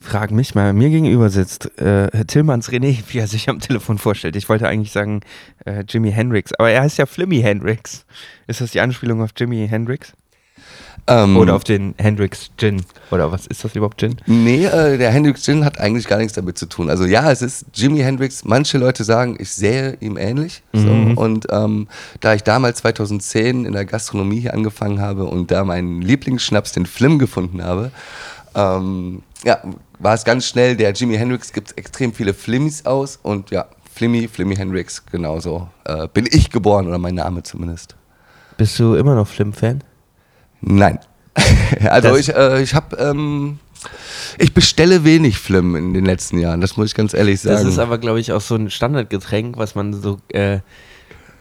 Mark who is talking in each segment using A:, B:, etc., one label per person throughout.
A: frage mich mal, mir gegenüber sitzt äh, Tillmanns René, wie er sich am Telefon vorstellt. Ich wollte eigentlich sagen äh, Jimi Hendrix, aber er heißt ja Flimmy Hendrix. Ist das die Anspielung auf Jimi Hendrix?
B: Ähm,
A: Oder auf den Hendrix Gin? Oder was ist das überhaupt Gin?
B: Nee, äh, der Hendrix Gin hat eigentlich gar nichts damit zu tun. Also ja, es ist Jimi Hendrix. Manche Leute sagen, ich sehe ihm ähnlich. So.
A: Mhm.
B: Und ähm, da ich damals 2010 in der Gastronomie hier angefangen habe und da meinen Lieblingsschnaps, den Flim, gefunden habe, ähm, ja, war es ganz schnell, der Jimi Hendrix gibt extrem viele Flimmies aus und ja, Flimmy, Flimmy Hendrix, genauso äh, bin ich geboren oder mein Name zumindest.
A: Bist du immer noch Flim-Fan?
B: Nein. also
A: Das-
B: ich, äh, ich habe, ähm, ich bestelle wenig Flim in den letzten Jahren, das muss ich ganz ehrlich sagen.
A: Das ist aber, glaube ich, auch so ein Standardgetränk, was man so, äh,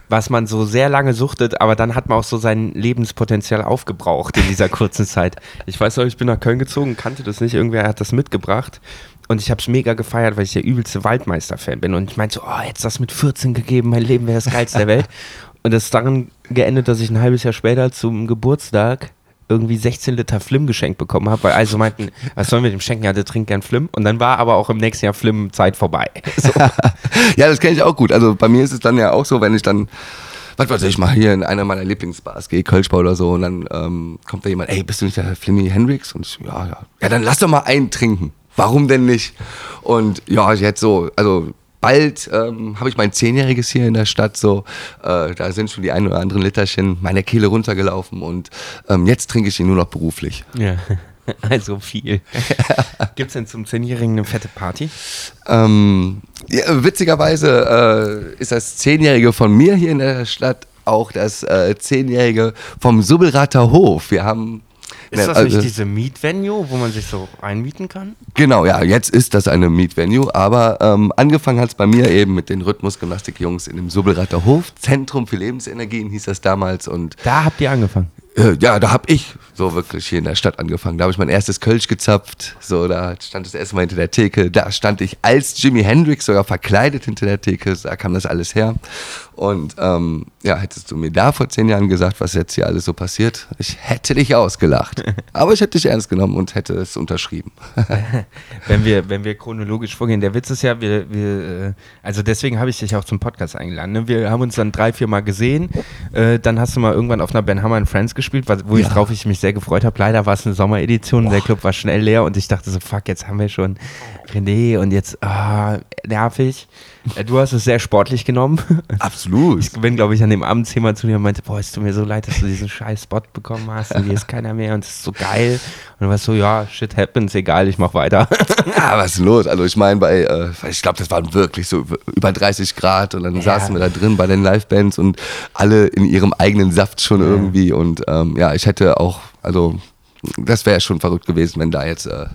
A: was man so sehr lange suchtet, aber dann hat man auch so sein Lebenspotenzial aufgebraucht in dieser kurzen Zeit. Ich weiß noch, ich bin nach Köln gezogen, kannte das nicht, irgendwer hat das mitgebracht. Und ich habe es mega gefeiert, weil ich der übelste Waldmeister-Fan bin. Und ich meinte so, oh, hätte das mit 14 gegeben, mein Leben wäre das geilste der Welt. Und das ist daran geendet, dass ich ein halbes Jahr später zum Geburtstag irgendwie 16 Liter Flim geschenkt bekommen habe, weil also meinten, was sollen wir dem schenken? Ja, der trinkt gern Flim. Und dann war aber auch im nächsten Jahr Flim-Zeit vorbei. So.
B: ja, das kenne ich auch gut. Also bei mir ist es dann ja auch so, wenn ich dann, was weiß ich, mal hier in einer meiner Lieblingsbars gehe, Kölschbau oder so, und dann ähm, kommt da jemand, ey, bist du nicht der Flimmy Hendrix? Und ich, ja, ja. Ja, dann lass doch mal einen trinken. Warum denn nicht? Und ja, jetzt so, also bald ähm, habe ich mein Zehnjähriges hier in der Stadt, so, äh, da sind schon die ein oder anderen Literchen meiner Kehle runtergelaufen und ähm, jetzt trinke ich ihn nur noch beruflich.
A: Ja, also viel. Gibt es denn zum Zehnjährigen eine fette Party?
B: Ähm, ja, witzigerweise äh, ist das Zehnjährige von mir hier in der Stadt auch das äh, Zehnjährige vom Subbelrater Hof. Wir haben.
A: Ist
B: ne,
A: das
B: also-
A: nicht diese Mietvenue, wo man sich so einmieten kann?
B: Genau, ja, jetzt ist das eine Mietvenue, aber ähm, angefangen hat es bei mir eben mit den Rhythmusgymnastik-Jungs in dem Subbelrater Hof. Zentrum für Lebensenergien hieß das damals und
A: Da habt ihr angefangen.
B: äh, ja, da habe ich so wirklich hier in der Stadt angefangen. Da habe ich mein erstes Kölsch gezapft. So, da stand das erste Mal hinter der Theke. Da stand ich als Jimi Hendrix sogar verkleidet hinter der Theke. Da kam das alles her. Und ähm, ja, hättest du mir da vor zehn Jahren gesagt, was jetzt hier alles so passiert, ich hätte dich ausgelacht. Aber ich hätte dich ernst genommen und hätte es unterschrieben.
A: Wenn wir, wenn wir chronologisch vorgehen, der Witz ist ja, wir, wir äh, also deswegen habe ich dich auch zum Podcast eingeladen. Ne? Wir haben uns dann drei, vier Mal gesehen. Äh, dann hast du mal irgendwann auf einer Ben Hammer and Friends gespielt, wo ich
B: Ja.
A: drauf ich mich sehr gefreut habe. Leider war es eine Sommeredition und der Club war schnell leer und ich dachte so, fuck, jetzt haben wir schon René und jetzt, ah, nervig. Äh, Du hast es sehr sportlich genommen.
B: Absolut.
A: Ich bin, glaube ich, an dem Abend zehnmal zu dir und meinte, boah, es tut mir so leid, dass du diesen scheiß Spot bekommen hast und hier ist keiner mehr und es ist so geil. Und du warst so, ja, shit happens, egal, ich mach weiter.
B: Ja, was ist los? Also ich meine, bei, äh, ich glaube, das waren wirklich so über 30 Grad und dann saßen wir da drin bei den Livebands und alle in ihrem eigenen Saft schon irgendwie und ähm, ja, ich hätte auch, also das wäre schon verrückt gewesen, wenn da jetzt äh,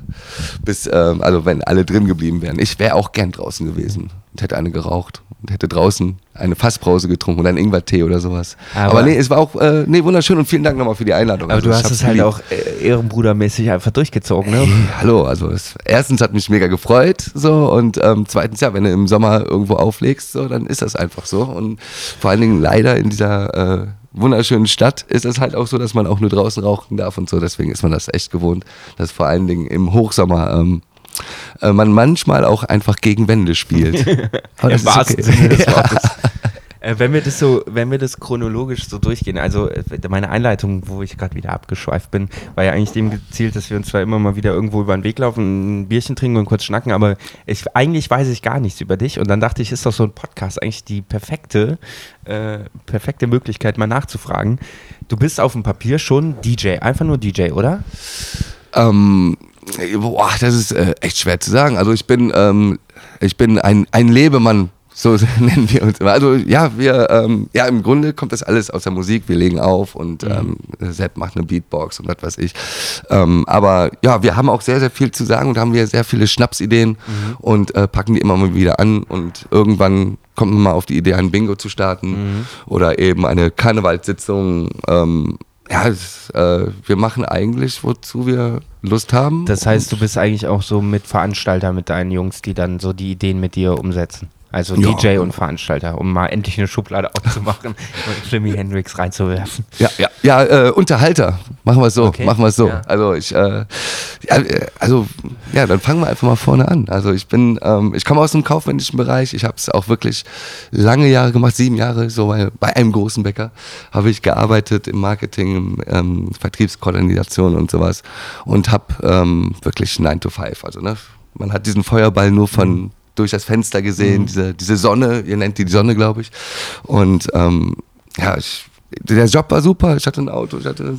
B: bis, ähm, also wenn alle drin geblieben wären. Ich wäre auch gern draußen gewesen und hätte eine geraucht und hätte draußen eine Fassbrause getrunken oder einen Ingwertee oder sowas.
A: Aber-
B: Aber, nee, es war auch äh, nee, wunderschön und vielen Dank nochmal für die Einladung.
A: Aber
B: Also,
A: du hast es halt
B: geliebt.
A: auch äh, ehrenbrudermäßig einfach durchgezogen, ne?
B: Hallo, also es, erstens hat mich mega gefreut, so und ähm, zweitens ja, wenn du im Sommer irgendwo auflegst, so dann ist das einfach so und vor allen Dingen leider in dieser äh, wunderschönen Stadt ist es halt auch so, dass man auch nur draußen rauchen darf und so, deswegen ist man das echt gewohnt, dass vor allen Dingen im Hochsommer ähm, äh, man manchmal auch einfach gegen Wände spielt. Aber das
A: Im wahrsten
B: okay.
A: Sinne des Wortes. Äh, wenn wir das so, wenn wir das chronologisch so durchgehen, also äh, meine Einleitung, wo ich gerade wieder abgeschweift bin, war ja eigentlich dem gezielt, dass wir uns zwar immer mal wieder irgendwo über den Weg laufen, ein Bierchen trinken und kurz schnacken, aber ich, eigentlich weiß ich gar nichts über dich und dann dachte ich, ist doch so ein Podcast eigentlich die perfekte, äh, perfekte Möglichkeit, mal nachzufragen. Du bist auf dem Papier schon DJ, einfach nur DJ, oder?
B: Ähm, boah, das ist äh, echt schwer zu sagen. Also ich bin, ähm, ich bin ein, ein Lebemann, so nennen wir uns. immer. Also ja, wir, ähm, ja, im Grunde kommt das alles aus der Musik. Wir legen auf und ähm, Sepp macht eine Beatbox und was weiß ich. Ähm, aber ja, wir haben auch sehr, sehr viel zu sagen und haben wir sehr viele Schnapsideen und äh, packen die immer mal wieder an und irgendwann kommt man mal auf die Idee, ein Bingo zu starten oder eben eine Karnevalssitzung. Ähm, ja, es, äh, wir machen eigentlich, wozu wir Lust haben.
A: Das heißt, du bist eigentlich auch so mit Veranstalter mit deinen Jungs, die dann so die Ideen mit dir umsetzen. Also
B: Ja.
A: DJ und Veranstalter, um mal endlich eine Schublade aufzumachen und Jimi Hendrix reinzuwerfen.
B: Ja, ja, ja, äh, Unterhalter. Machen wir es so,
A: Okay,
B: machen wir es so.
A: ja.
B: Also ich, äh, ja, äh, also ja, dann fangen wir einfach mal vorne an. Also ich bin, ähm, ich komme aus dem kaufmännischen Bereich. Ich habe es auch wirklich lange Jahre gemacht, sieben Jahre, so bei, bei einem großen Bäcker habe ich gearbeitet im Marketing, im ähm, Vertriebskoordination und sowas und habe ähm, wirklich 9 to 5. Also ne, man hat diesen Feuerball nur von durch das Fenster gesehen, diese, diese Sonne, ihr nennt die die Sonne, glaube ich. Und ähm, ja, ich, der Job war super. Ich hatte ein Auto, ich hatte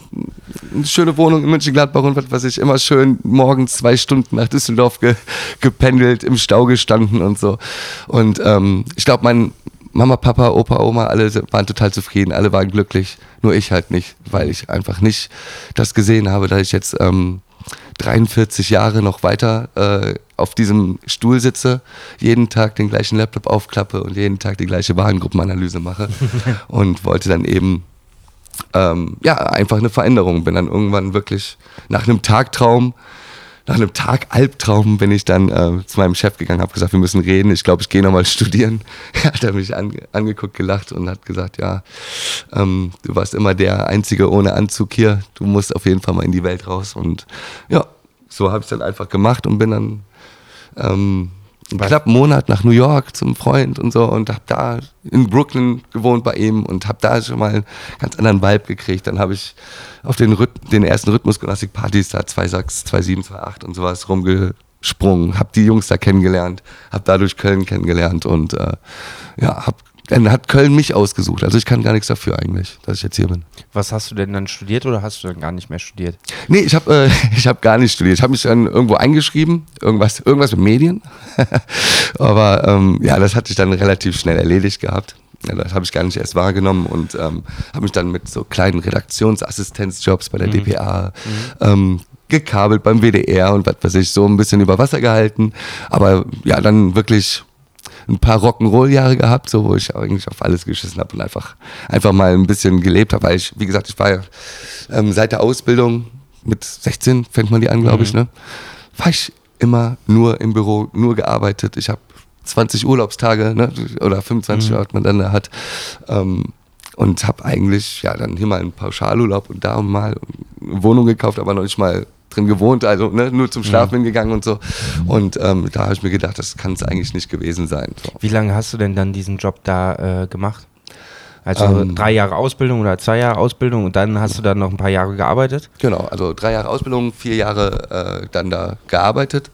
B: eine schöne Wohnung in Mönchengladbach und was weiß ich, immer schön morgens zwei Stunden nach Düsseldorf ge, gependelt, im Stau gestanden und so. Und ähm, ich glaube, mein Mama, Papa, Opa, Oma, alle waren total zufrieden, alle waren glücklich, nur ich halt nicht, weil ich einfach nicht das gesehen habe, dass ich jetzt ähm, 43 Jahre noch weiter äh, auf diesem Stuhl sitze, jeden Tag den gleichen Laptop aufklappe und jeden Tag die gleiche Warengruppenanalyse mache und wollte dann eben ähm, ja einfach eine Veränderung. Bin dann irgendwann wirklich nach einem Tagtraum, nach einem Tag Albtraum bin ich dann äh, zu meinem Chef gegangen, habe gesagt, wir müssen reden. Ich glaube, ich gehe nochmal studieren. hat er mich ange angeguckt, gelacht und hat gesagt, ja, ähm, du warst immer der Einzige ohne Anzug hier. Du musst auf jeden Fall mal in die Welt raus. Und ja, so habe ich dann einfach gemacht und bin dann ähm, einen
A: Was?
B: knappen Monat nach New York zum Freund und so und habe da in Brooklyn gewohnt bei ihm und habe da schon mal einen ganz anderen Vibe gekriegt. Dann habe ich auf den, Rhyth den ersten Rhythmusgymnastik-Partys da 2.6, 2.7, 2.8 und sowas rumgesprungen, habe die Jungs da kennengelernt, habe dadurch Köln kennengelernt und äh, ja, hab, dann hat Köln mich ausgesucht. Also ich kann gar nichts dafür eigentlich, dass ich jetzt hier bin.
A: Was hast du denn dann studiert oder hast du dann gar nicht mehr studiert?
B: Nee, ich habe äh, ich hab gar nicht studiert. Ich habe mich dann irgendwo eingeschrieben, irgendwas, irgendwas mit Medien. Aber ähm, ja, das hatte ich dann relativ schnell erledigt gehabt. Ja, das habe ich gar nicht erst wahrgenommen und ähm, habe mich dann mit so kleinen Redaktionsassistenzjobs bei der DPA ähm, gekabelt beim WDR und was weiß ich, so ein bisschen über Wasser gehalten. Aber ja, dann wirklich ein paar Rock'n'Roll-Jahre gehabt, so wo ich eigentlich auf alles geschissen habe und einfach, einfach mal ein bisschen gelebt habe, weil ich, wie gesagt, ich war ja ähm, seit der Ausbildung mit 16 fängt man die an, glaube ich, ne? War ich immer nur im Büro, nur gearbeitet. Ich habe 20 Urlaubstage, ne? Oder 25 mhm. man dann da hat. Ähm, und habe eigentlich ja dann hier mal einen Pauschalurlaub und da mal eine Wohnung gekauft, aber noch nicht mal drin gewohnt, also ne, nur zum Schlafen hingegangen und so. Und ähm, da habe ich mir gedacht, das kann es eigentlich nicht gewesen sein. So.
A: Wie lange hast du denn dann diesen Job da äh, gemacht? Also
B: Ähm.
A: drei Jahre Ausbildung oder zwei Jahre Ausbildung und dann hast du dann noch ein paar Jahre gearbeitet?
B: Genau, also drei Jahre Ausbildung, vier Jahre äh, dann da gearbeitet.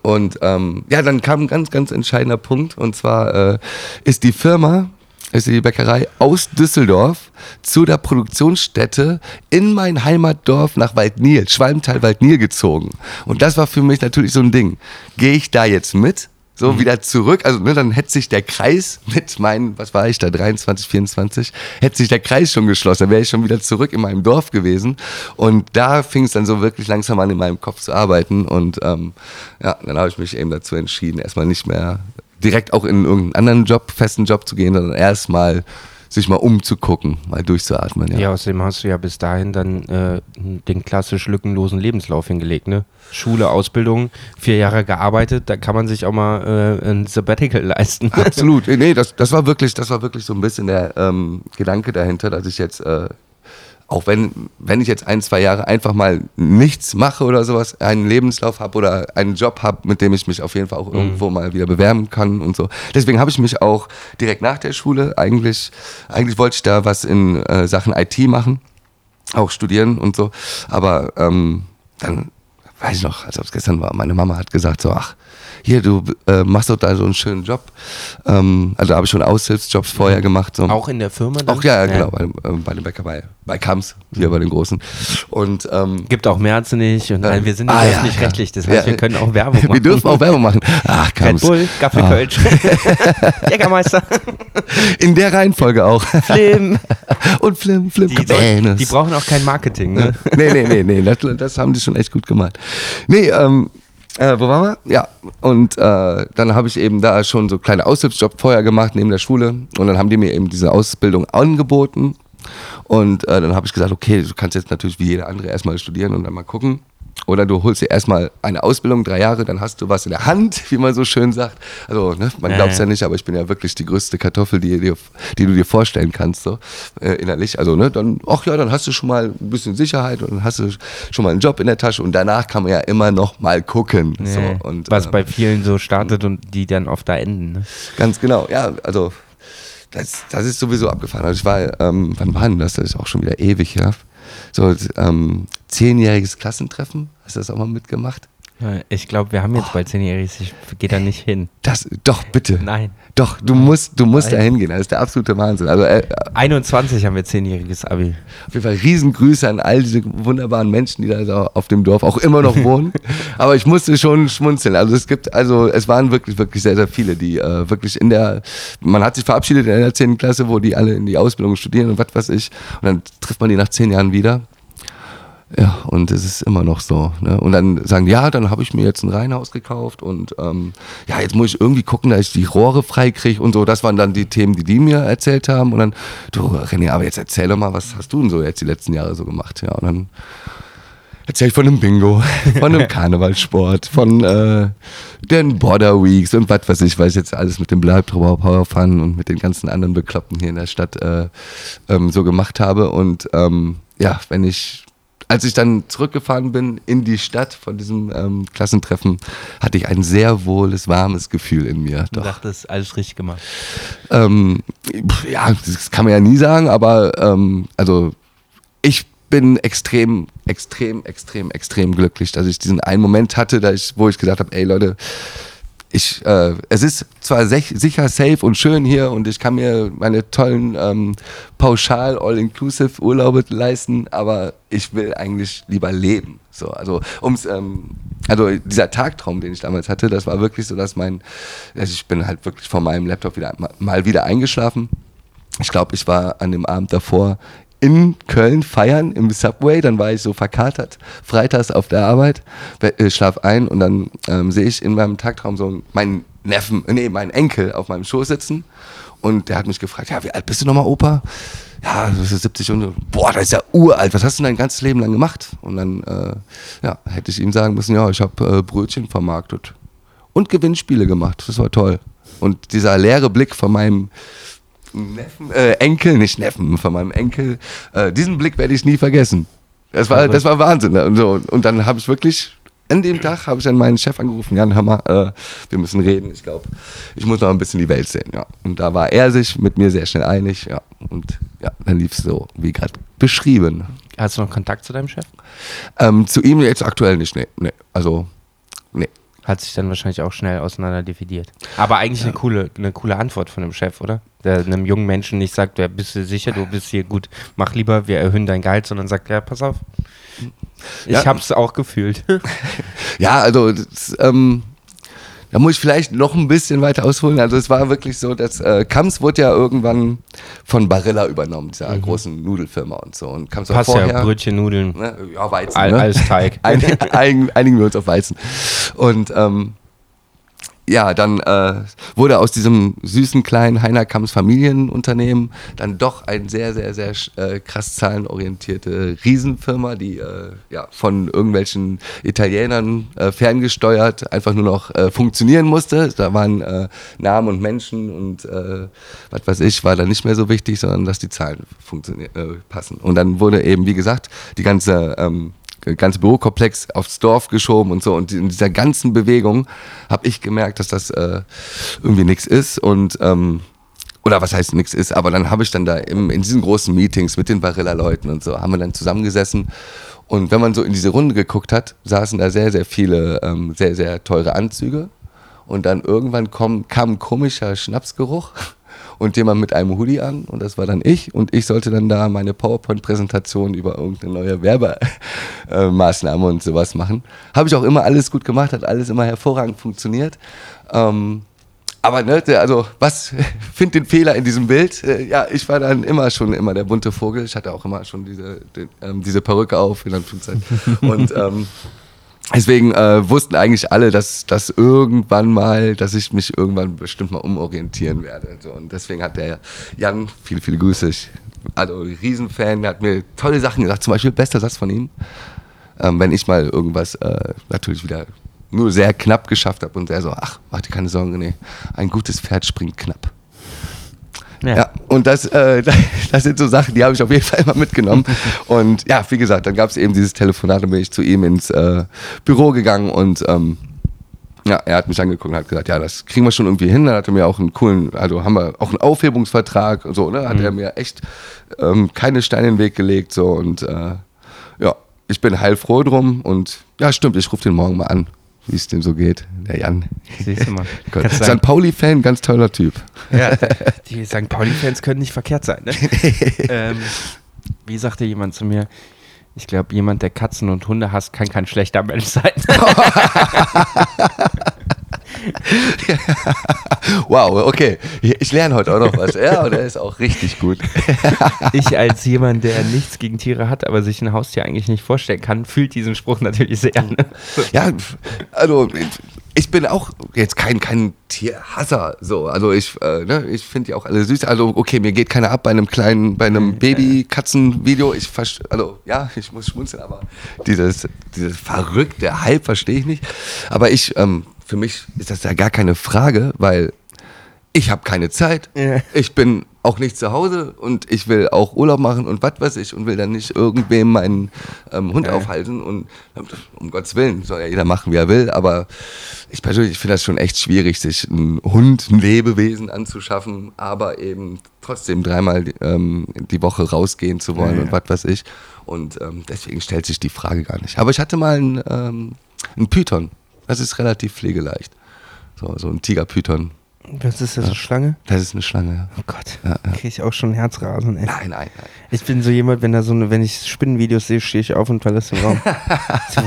B: Und ähm, ja, dann kam ein ganz, ganz entscheidender Punkt. Und zwar äh, ist die Firma, ist die Bäckerei aus Düsseldorf zu der Produktionsstätte in mein Heimatdorf nach Waldnil, Schwalmtal Waldnil gezogen. Und das war für mich natürlich so ein Ding. Gehe ich da jetzt mit? So wieder zurück, also ne, dann hätte sich der Kreis mit meinen, was war ich da, 23, 24, hätte sich der Kreis schon geschlossen, dann wäre ich schon wieder zurück in meinem Dorf gewesen. Und da fing es dann so wirklich langsam an, in meinem Kopf zu arbeiten. Und ähm, ja, dann habe ich mich eben dazu entschieden, erstmal nicht mehr direkt auch in irgendeinen anderen Job, festen Job zu gehen, sondern erstmal sich mal umzugucken, mal durchzuatmen. Ja.
A: Ja, außerdem hast du ja bis dahin dann äh, den klassisch lückenlosen Lebenslauf hingelegt, ne? Schule, Ausbildung, vier Jahre gearbeitet, da kann man sich auch mal äh, ein Sabbatical leisten.
B: Absolut. Nee, das, das war wirklich, das war wirklich so ein bisschen der ähm, Gedanke dahinter, dass ich jetzt, äh, auch wenn, wenn ich jetzt ein, zwei Jahre einfach mal nichts mache oder sowas, einen Lebenslauf habe oder einen Job habe, mit dem ich mich auf jeden Fall auch irgendwo mal wieder bewerben kann und so. Deswegen habe ich mich auch direkt nach der Schule eigentlich, eigentlich wollte ich da was in äh, Sachen IT machen, auch studieren und so. Aber ähm, dann weiß ich noch, als ob es gestern war, meine Mama hat gesagt so, ach, hier, du äh, machst doch da so einen schönen Job. Ähm, also da habe ich schon Aushilfsjobs vorher gemacht. So.
A: Auch in der Firma? Dann?
B: Auch ja, ja, genau, bei, äh, bei dem Bäcker bei, bei Kams, hier bei den Großen. Und ähm,
A: Gibt auch mehr als nicht und nein, wir sind
B: Ah,
A: nicht
B: ja,
A: öffentlich-rechtlich, das
B: ja.
A: heißt, wir können auch Werbung machen.
B: wir dürfen auch Werbung machen. Ach,
A: Red
B: Kams.
A: Bull, Gaffelkölsch, Jägermeister,
B: In der Reihenfolge auch.
A: Flim.
B: Und Flim, Flim,
A: Die, soll, die brauchen auch kein Marketing, ne?
B: nee, nee, nee, nee, das, das haben die schon echt gut gemacht. Nee, ähm, äh, wo waren wir? Ja, und äh, dann habe ich eben da schon so kleine Aushilfsjob vorher gemacht neben der Schule und dann haben die mir eben diese Ausbildung angeboten und äh, dann habe ich gesagt, okay, du kannst jetzt natürlich wie jeder andere erstmal studieren und dann mal gucken. Oder du holst dir erstmal eine Ausbildung, drei Jahre, dann hast du was in der Hand, wie man so schön sagt. Also, ne, man glaubt es ja nicht, aber ich bin ja wirklich die größte Kartoffel, die, die, die du dir vorstellen kannst, so äh, innerlich. Also, ne, dann, ach ja, dann hast du schon mal ein bisschen Sicherheit und dann hast du schon mal einen Job in der Tasche und danach kann man ja immer noch mal gucken. So, und,
A: Was
B: ähm,
A: bei vielen so startet und die dann oft da enden. Ne?
B: Ganz genau, ja, also das, das ist sowieso abgefahren. Also ich war, ähm, wann war denn das? Das ist auch schon wieder ewig, ja. So, ähm, zehnjähriges Klassentreffen, hast du das auch mal mitgemacht?
A: Ich glaube, wir haben jetzt bald zehnjähriges. Ich gehe da nicht hin.
B: Das, doch, bitte.
A: Nein.
B: Doch, du musst, du musst
A: Nein.
B: da hingehen. Das ist der absolute Wahnsinn. Also, äh,
A: 21 haben wir zehnjähriges Abi.
B: auf jeden Fall Riesengrüße an all diese wunderbaren Menschen, die da so auf dem Dorf auch immer noch wohnen. Aber ich musste schon schmunzeln. Also es gibt, also es waren wirklich, wirklich sehr, sehr viele, die äh, wirklich in der, man hat sich verabschiedet in der 10. Klasse, wo die alle in die Ausbildung studieren und was weiß ich. Und dann trifft man die nach zehn Jahren wieder. Ja, und es ist immer noch so. Ne? Und dann sagen, ja, dann habe ich mir jetzt ein Reihenhaus gekauft und ähm, ja, jetzt muss ich irgendwie gucken, dass ich die Rohre freikriege und so. Das waren dann die Themen, die die mir erzählt haben. Und dann, du René, aber jetzt erzähl doch mal, was hast du denn so jetzt die letzten Jahre so gemacht? Ja, und dann erzähl ich von einem Bingo, von einem Karnevalsport, von äh, den Border Weeks und was weiß ich, weil ich jetzt alles mit dem Bleibtrauer Power Fun und mit den ganzen anderen Bekloppten hier in der Stadt äh, ähm, so gemacht habe. Und ähm, ja, wenn ich als ich dann zurückgefahren bin in die Stadt von diesem ähm, Klassentreffen, hatte ich ein sehr wohles, warmes Gefühl in mir.
A: Du
B: Doch.
A: dachtest, alles richtig gemacht.
B: Ähm, ja, das kann man ja nie sagen, aber ähm, also ich bin extrem, extrem, extrem, extrem glücklich, dass ich diesen einen Moment hatte, da ich, wo ich gesagt habe, ey Leute, ich, äh, es ist zwar sicher safe und schön hier und ich kann mir meine tollen ähm, pauschal all-inclusive Urlaube leisten, aber ich will eigentlich lieber leben. So, also ums, ähm, also dieser Tagtraum, den ich damals hatte, das war wirklich so, dass mein, also ich bin halt wirklich vor meinem Laptop wieder mal wieder eingeschlafen. Ich glaube, ich war an dem Abend davor in Köln feiern im Subway, dann war ich so verkatert, freitags auf der Arbeit, äh, schlaf ein und dann ähm, sehe ich in meinem Tagtraum so meinen Neffen, nee, meinen Enkel auf meinem Schoß sitzen und der hat mich gefragt, ja, wie alt bist du nochmal, Opa? Ja, das ist 70 und boah, das ist ja uralt, was hast du denn dein ganzes Leben lang gemacht? Und dann, äh, ja, hätte ich ihm sagen müssen, ja, ich habe äh, Brötchen vermarktet und Gewinnspiele gemacht, das war toll. Und dieser leere Blick von meinem Neffen, äh, Enkel, nicht Neffen, von meinem Enkel. Äh, diesen Blick werde ich nie vergessen. Das war, das war Wahnsinn. Und, so. und dann habe ich wirklich, an dem Tag habe ich dann meinen Chef angerufen, Jan, hör mal, äh, wir müssen reden. Ich glaube, ich muss noch ein bisschen die Welt sehen. Ja. Und da war er sich mit mir sehr schnell einig. Ja. Und ja, dann lief es so, wie gerade beschrieben.
A: Hast du noch Kontakt zu deinem Chef?
B: Ähm, zu ihm jetzt aktuell nicht, nee. nee. Also, nee.
A: Hat sich dann wahrscheinlich auch schnell auseinander dividiert. Aber eigentlich eine, coole, eine coole Antwort von einem Chef, oder? Der einem jungen Menschen nicht sagt, ja, bist du sicher, du bist hier gut, mach lieber, wir erhöhen dein Gehalt, sondern sagt, ja, pass auf. Ich
B: Ja.
A: hab's auch gefühlt.
B: Ja, also das, ähm, da muss ich vielleicht noch ein bisschen weiter ausholen. Also es war wirklich so, dass äh, Kams wurde ja irgendwann von Barilla übernommen, dieser großen Nudelfirma und so. Und Kams
A: Mhm. Passt
B: vorher,
A: ja, Brötchen, Nudeln,
B: ne, ja, Weizen,
A: all,
B: ne?
A: alles Teig.
B: Ein, einigen, einigen wir uns auf Weizen. Und ähm, ja, dann äh, wurde aus diesem süßen kleinen Heiner Kamms Familienunternehmen dann doch ein sehr, sehr, sehr äh, krass zahlenorientierte Riesenfirma, die äh, ja, von irgendwelchen Italienern äh, ferngesteuert einfach nur noch äh, funktionieren musste. Da waren äh, Namen und Menschen und was weiß ich, war da nicht mehr so wichtig, sondern dass die Zahlen funktionieren, passen. Und dann wurde eben, wie gesagt, die ganze ähm, ganze Bürokomplex aufs Dorf geschoben und so. Und in dieser ganzen Bewegung habe ich gemerkt, dass das äh, irgendwie nichts ist. Und ähm, oder was heißt nichts ist, aber dann habe ich dann da im, in diesen großen Meetings mit den Barilla-Leuten und so, haben wir dann zusammengesessen. Und wenn man so in diese Runde geguckt hat, saßen da sehr, sehr viele ähm, sehr, sehr teure Anzüge. Und dann irgendwann komm, kam ein komischer Schnapsgeruch und jemand mit einem Hoodie an und das war dann ich und ich sollte dann da meine PowerPoint-Präsentation über irgendeine neue Werbemaßnahme und sowas machen. Habe ich auch immer alles gut gemacht, hat alles immer hervorragend funktioniert. Ähm, aber ne, also was, find den Fehler in diesem Bild. Äh, Ja, ich war dann immer schon immer der bunte Vogel. Ich hatte auch immer schon diese, den, ähm, diese Perücke auf, in Anführungszeichen. Und ähm, deswegen äh, wussten eigentlich alle, dass, dass irgendwann mal, dass ich mich irgendwann bestimmt mal umorientieren werde. So, und deswegen hat der Jan, viele, viele Grüße, ich, also Riesenfan, der hat mir tolle Sachen gesagt, zum Beispiel bester Satz von ihm. ähm, wenn ich mal irgendwas äh, natürlich wieder nur sehr knapp geschafft habe und er so, ach, mach dir keine Sorgen, nee, ein gutes Pferd springt knapp.
A: Ja.
B: Ja, und das, äh, das sind so Sachen, die habe ich auf jeden Fall immer mitgenommen. Und ja, wie gesagt, dann gab es eben dieses Telefonat, dann bin ich zu ihm ins äh, Büro gegangen und ähm, ja, er hat mich angeguckt und hat gesagt, ja, das kriegen wir schon irgendwie hin. Dann hat er mir auch einen coolen, also haben wir auch einen Aufhebungsvertrag und so, ne? Hat er mir echt ähm, keine Steine in den Weg gelegt so und äh, ja, ich bin heilfroh drum und ja, stimmt, ich rufe den morgen mal an, wie es dem so geht. Der Jan.
A: Siehst du mal.
B: St. Pauli-Fan, ganz toller Typ.
A: ja, die St. Pauli-Fans können nicht verkehrt sein. Ne? ähm, wie sagte jemand zu mir? Ich glaube, jemand, der Katzen und Hunde hasst, kann kein schlechter Mensch sein.
B: Wow, okay. Ich lerne heute auch noch was. Ja, und er ist auch richtig gut.
A: ich als jemand, der nichts gegen Tiere hat, aber sich ein Haustier eigentlich nicht vorstellen kann, fühlt diesen Spruch natürlich sehr. Ne?
B: Ja, also ich bin auch jetzt kein, kein Tierhasser. So. Also ich, äh, ne, ich finde die auch alle süß. Also okay, mir geht keiner ab bei einem kleinen, bei einem Baby-Katzen-Video. Ich also ja, ich muss schmunzeln, aber dieses, dieses verrückte Hype verstehe ich nicht. Aber ich, ähm, für mich ist das ja gar keine Frage, weil ich habe keine Zeit.
A: Ja.
B: Ich bin auch nicht zu Hause und ich will auch Urlaub machen und was weiß ich und will dann nicht irgendwem meinen ähm, Hund
A: Ja.
B: aufhalten und um Gottes Willen soll ja jeder machen, wie er will, aber ich persönlich finde das schon echt schwierig, sich einen Hund, ein Lebewesen anzuschaffen, aber eben trotzdem dreimal ähm, die Woche rausgehen zu wollen
A: Ja,
B: und was weiß ich und ähm, deswegen stellt sich die Frage gar nicht. Aber ich hatte mal einen, ähm, einen Python, das ist relativ pflegeleicht, so, so ein Tigerpython.
A: Was ist das, eine Schlange?
B: Das ist eine Schlange, ja.
A: Oh Gott,
B: Ja, ja.
A: kriege ich auch schon Herzrasen. Ey.
B: Nein, nein, nein.
A: Ich bin so jemand, wenn da so eine, wenn ich Spinnenvideos sehe, stehe ich auf und verlasse den Raum. So,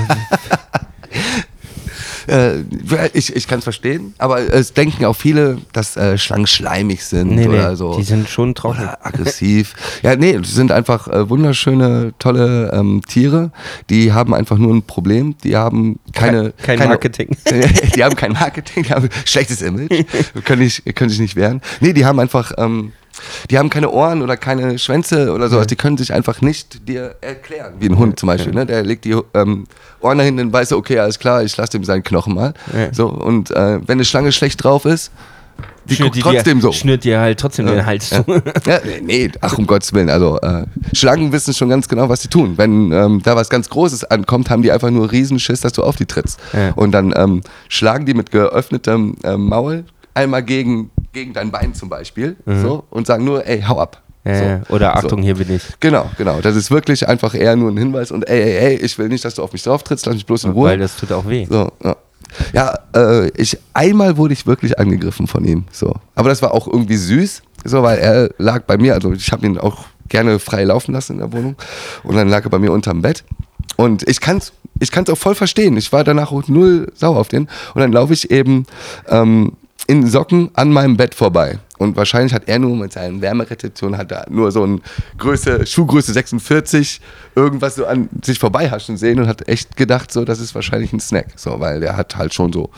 B: Äh, ich ich kann es verstehen, aber es denken auch viele, dass äh, Schlangen schleimig sind
A: nee, nee,
B: oder so.
A: die sind schon trocken.
B: oder aggressiv. ja, nee, die sind einfach äh, wunderschöne, tolle ähm, Tiere. Die haben einfach nur ein Problem. Die haben keine.
A: Kein
B: keine,
A: Marketing.
B: die haben kein Marketing, die haben schlechtes Image. können, nicht, können sich nicht wehren. Nee, die haben einfach. Ähm, die haben keine Ohren oder keine Schwänze oder sowas. Die können sich einfach nicht dir erklären. Wie ein Hund zum Beispiel. Ne? Der legt die ähm, Ohren dahin und weiß, okay, alles klar, ich lasse dem seinen Knochen mal.
A: Ja.
B: So, und äh, wenn eine Schlange schlecht drauf ist, die
A: Schnürt
B: guckt trotzdem
A: dir,
B: so.
A: Schnürt dir halt trotzdem den Hals zu.
B: Ja, nee, nee, ach um Gottes Willen. Also äh, Schlangen wissen schon ganz genau, was sie tun. Wenn ähm, da was ganz Großes ankommt, haben die einfach nur Riesenschiss, dass du auf die trittst.
A: Ja.
B: Und dann ähm, schlagen die mit geöffnetem ähm, Maul einmal gegen, gegen dein Bein zum Beispiel so, und sagen nur, ey, hau ab.
A: Ja,
B: so.
A: Oder Achtung,
B: So.
A: hier bin ich.
B: Genau, genau. Das ist wirklich einfach eher nur ein Hinweis und ey, ey, ey, ich will nicht, dass du auf mich drauf trittst, lass mich bloß in Ruhe.
A: Weil das tut auch weh.
B: So, ja. Ja, äh, ich, einmal wurde ich wirklich angegriffen von ihm. So. Aber das war auch irgendwie süß, so, weil er lag bei mir, also ich habe ihn auch gerne frei laufen lassen in der Wohnung. Und dann lag er bei mir unterm Bett. Und ich kann's, ich kann's auch voll verstehen. Ich war danach auch null sauer auf den. Und dann laufe ich eben ähm, in Socken an meinem Bett vorbei. Und wahrscheinlich hat er nur mit seinen Wärmerezeptionen hat er nur so ein Größe, Schuhgröße 46 irgendwas so an sich vorbeihaschen sehen und hat echt gedacht, so, das ist wahrscheinlich ein Snack. So, weil der hat halt schon so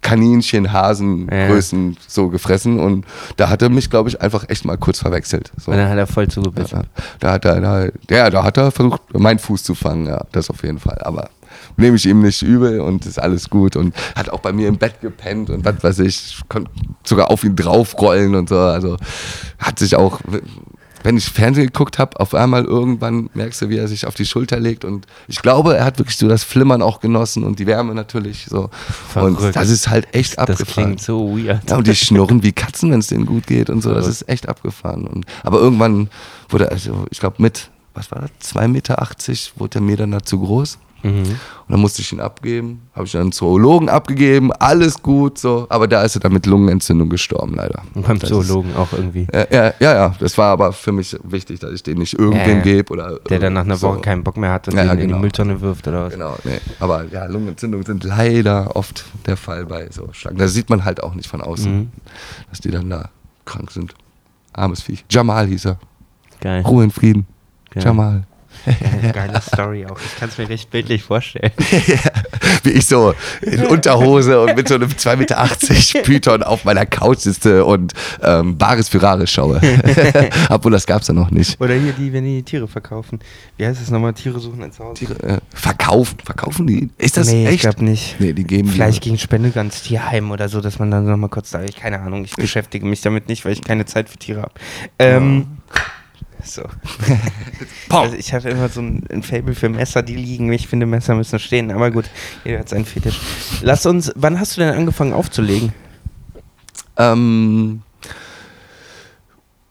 B: Kaninchen, Hasen,
A: Ja.
B: Größen so gefressen und da hat er mich, glaube ich, einfach echt mal kurz verwechselt. So.
A: Und dann hat er voll zugebissen.
B: Ja, da hat er, da, ja, da hat er versucht, meinen Fuß zu fangen, ja, das auf jeden Fall. Aber nehme ich ihm nicht übel und ist alles gut und hat auch bei mir im Bett gepennt und was weiß ich, konnte sogar auf ihn draufrollen und so. Also hat sich auch, wenn ich Fernsehen geguckt habe, auf einmal irgendwann merkst du, wie er sich auf die Schulter legt und ich glaube, er hat wirklich so das Flimmern auch genossen und die Wärme natürlich so. Und
A: Verrückt.
B: das ist halt echt
A: Das
B: abgefahren.
A: klingt so weird.
B: Ja, und die schnurren wie Katzen, wenn es denen gut geht und so. Das ist echt abgefahren. Und, aber irgendwann wurde, also ich glaube mit, was war das, 2,80 Meter wurde der mir dann da zu groß.
A: Mhm.
B: Und dann musste ich ihn abgeben, habe ich dann einen Zoologen abgegeben, alles gut so. Aber da ist er dann mit Lungenentzündung gestorben, leider.
A: Und beim
B: Das
A: Zoologen auch irgendwie.
B: Ist, ja, ja, ja, ja, das war aber für mich wichtig, dass ich den nicht irgendwem
A: Ja,
B: gebe oder.
A: Der dann nach einer
B: so.
A: Woche keinen Bock mehr hat und
B: Ja,
A: den in die
B: genau.
A: Mülltonne wirft oder was.
B: Genau, nee. Aber ja, Lungenentzündungen sind leider oft der Fall bei so Schlangen. Das sieht man halt auch nicht von außen,
A: Mhm.
B: dass die dann da krank sind. Armes Viech. Jamal hieß er.
A: Geil.
B: Ruhe in Frieden.
A: Geil.
B: Jamal.
A: Ja, geile Story auch. Ich kann es mir recht bildlich vorstellen.
B: Wie ich so in Unterhose und mit so einem 2,80 Meter Python auf meiner Couch sitze und ähm, Bares für Rares schaue. Obwohl, das gab es ja noch nicht.
A: Oder hier die, wenn die Tiere verkaufen. Wie heißt es nochmal? Tiere suchen ein Zuhause.
B: Tiere, äh, verkaufen, verkaufen die? Ist das
A: nee,
B: echt?
A: ich glaube nicht.
B: Nee, die geben
A: Vielleicht gegen Spende ganz Tierheim oder so, dass man dann nochmal kurz da. Ich keine Ahnung, ich beschäftige mich damit nicht, weil ich keine Zeit für Tiere habe. Ähm, so. also ich hatte immer so ein, ein Fable für Messer, die liegen. Ich finde, Messer müssen stehen, aber gut, jeder hat seinen Fetisch. Lass uns, wann hast du denn angefangen aufzulegen?
B: Ähm,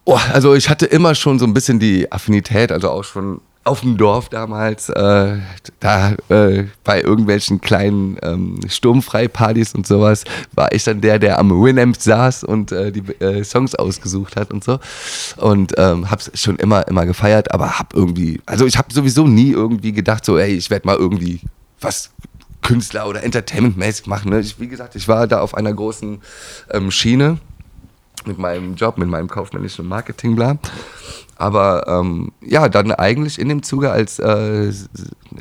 B: oh, also ich hatte immer schon so ein bisschen die Affinität, also auch schon auf dem Dorf damals, äh, da äh, bei irgendwelchen kleinen ähm, Sturmfreipartys und sowas, war ich dann der, der am Winamp saß und äh, die äh, Songs ausgesucht hat und so. Und ähm, hab's schon immer, immer gefeiert, aber hab irgendwie, also ich habe sowieso nie irgendwie gedacht, so, ey, ich werde mal irgendwie was Künstler oder Entertainment-mäßig machen. Ne? Ich, wie gesagt, ich war da auf einer großen ähm, Schiene mit meinem Job, mit meinem kaufmännischen Marketing, bla. Aber ähm, ja, dann eigentlich in dem Zuge, als äh,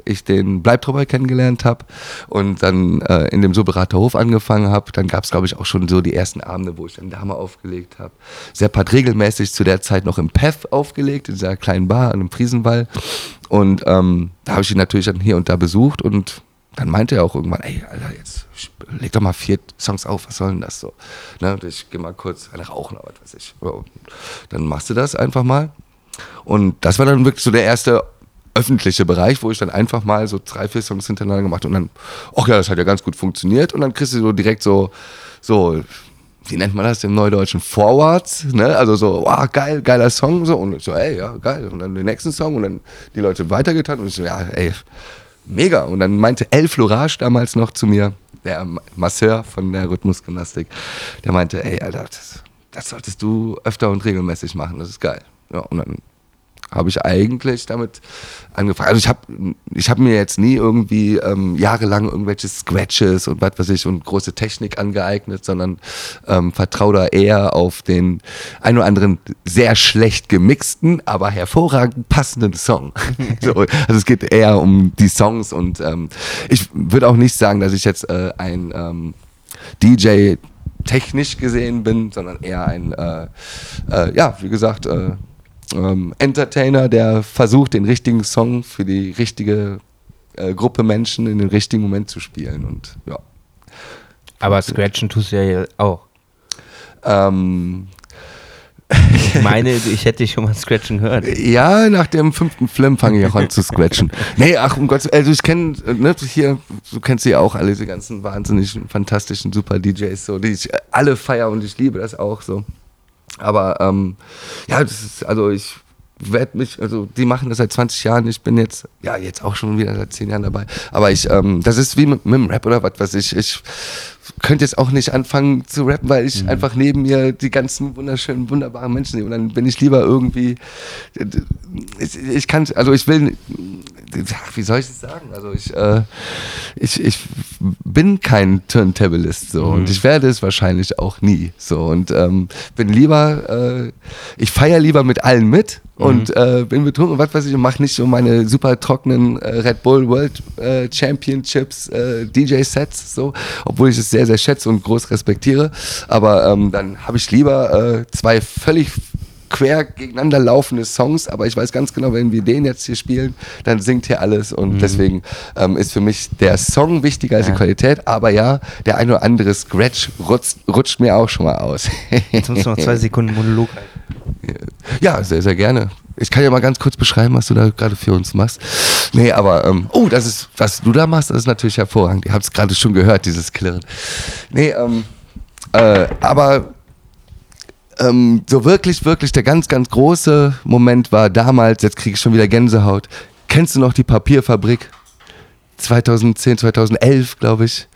B: ich den Bleibtreuer kennengelernt habe und dann äh, in dem Soberater angefangen habe, dann gab es, glaube ich, auch schon so die ersten Abende, wo ich dann Dame aufgelegt habe. Sepp hat regelmäßig zu der Zeit noch im PEF aufgelegt, in dieser kleinen Bar an einem Friesenwall. Und ähm, da habe ich ihn natürlich dann hier und da besucht und dann meinte er auch irgendwann, ey, Alter, jetzt leg doch mal vier Songs auf, was soll denn das so? Ne, ich geh mal kurz rauchen, aber was weiß ich. Dann machst du das einfach mal. Und das war dann wirklich so der erste öffentliche Bereich, wo ich dann einfach mal so drei, vier Songs hintereinander gemacht und dann, ach ja, das hat ja ganz gut funktioniert und dann kriegst du so direkt so, so, wie nennt man das im Neudeutschen? Forwards, ne? Also so, wow, geil, geiler Song, so und ich so, ey, ja, geil. Und dann den nächsten Song und dann die Leute weitergetan und ich so, ja, ey, mega. Und dann meinte El Florage damals noch zu mir, der Masseur von der Rhythmusgymnastik, der meinte, ey, Alter, das, das solltest du öfter und regelmäßig machen, das ist geil. Ja, und dann habe ich eigentlich damit angefangen. Also ich habe ich hab mir jetzt nie irgendwie ähm, jahrelang irgendwelche Scratches und was weiß ich und große Technik angeeignet, sondern ähm, vertraue da eher auf den ein oder anderen sehr schlecht gemixten, aber hervorragend passenden Song. so, also es geht eher um die Songs und ähm, ich würde auch nicht sagen, dass ich jetzt äh, ein ähm, DJ technisch gesehen bin, sondern eher ein, äh, äh, ja, wie gesagt, äh, ähm, Entertainer, der versucht, den richtigen Song für die richtige äh, Gruppe Menschen in den richtigen Moment zu spielen. Und ja.
A: Aber Scratchen tust du ja auch.
B: Ähm,
A: ich meine, ich hätte dich schon mal scratchen gehört.
B: Ja, nach dem fünften Film fange ich auch an zu scratchen. Nee, ach um Gottes also ich kenne, ne, hier, du kennst ja auch alle, diese ganzen wahnsinnig fantastischen super DJs, so, die ich alle feier und ich liebe das auch so. Aber ähm, ja, das ist, also ich werde mich, also die machen das seit 20 Jahren, ich bin jetzt, ja, jetzt auch schon wieder seit 10 Jahren dabei. Aber ich, ähm, das ist wie mit, mit dem Rap oder was weiß ich. Ich könnte jetzt auch nicht anfangen zu rappen, weil ich mhm. einfach neben mir die ganzen wunderschönen, wunderbaren Menschen sehe. Und dann bin ich lieber irgendwie, ich, ich kann, also ich will, wie soll ich das sagen? Also ich, äh, ich, ich bin kein Turntablist so mhm. und ich werde es wahrscheinlich auch nie so und ähm, bin lieber, äh, ich feiere lieber mit allen mit und mhm. äh, bin betrunken, was weiß ich, und mache nicht so meine super trockenen äh, Red Bull World äh, Championships äh, DJ-Sets, so, obwohl ich es sehr, sehr schätze und groß respektiere. Aber ähm, dann habe ich lieber äh, zwei völlig quer gegeneinander laufende Songs, aber ich weiß ganz genau, wenn wir den jetzt hier spielen, dann singt hier alles und mhm. deswegen ähm, ist für mich der Song wichtiger als ja. die Qualität, aber ja, der ein oder andere Scratch rutscht, rutscht mir auch schon mal aus.
A: jetzt musst du noch zwei Sekunden Monolog halten.
B: Ja, sehr, sehr gerne. Ich kann ja mal ganz kurz beschreiben, was du da gerade für uns machst. Nee, aber, ähm, oh, das ist, was du da machst, das ist natürlich hervorragend. Ihr habt es gerade schon gehört, dieses Klirren. Nee, ähm, äh, aber ähm, so wirklich, wirklich der ganz, ganz große Moment war damals, jetzt kriege ich schon wieder Gänsehaut. Kennst du noch die Papierfabrik? 2010, 2011, glaube ich.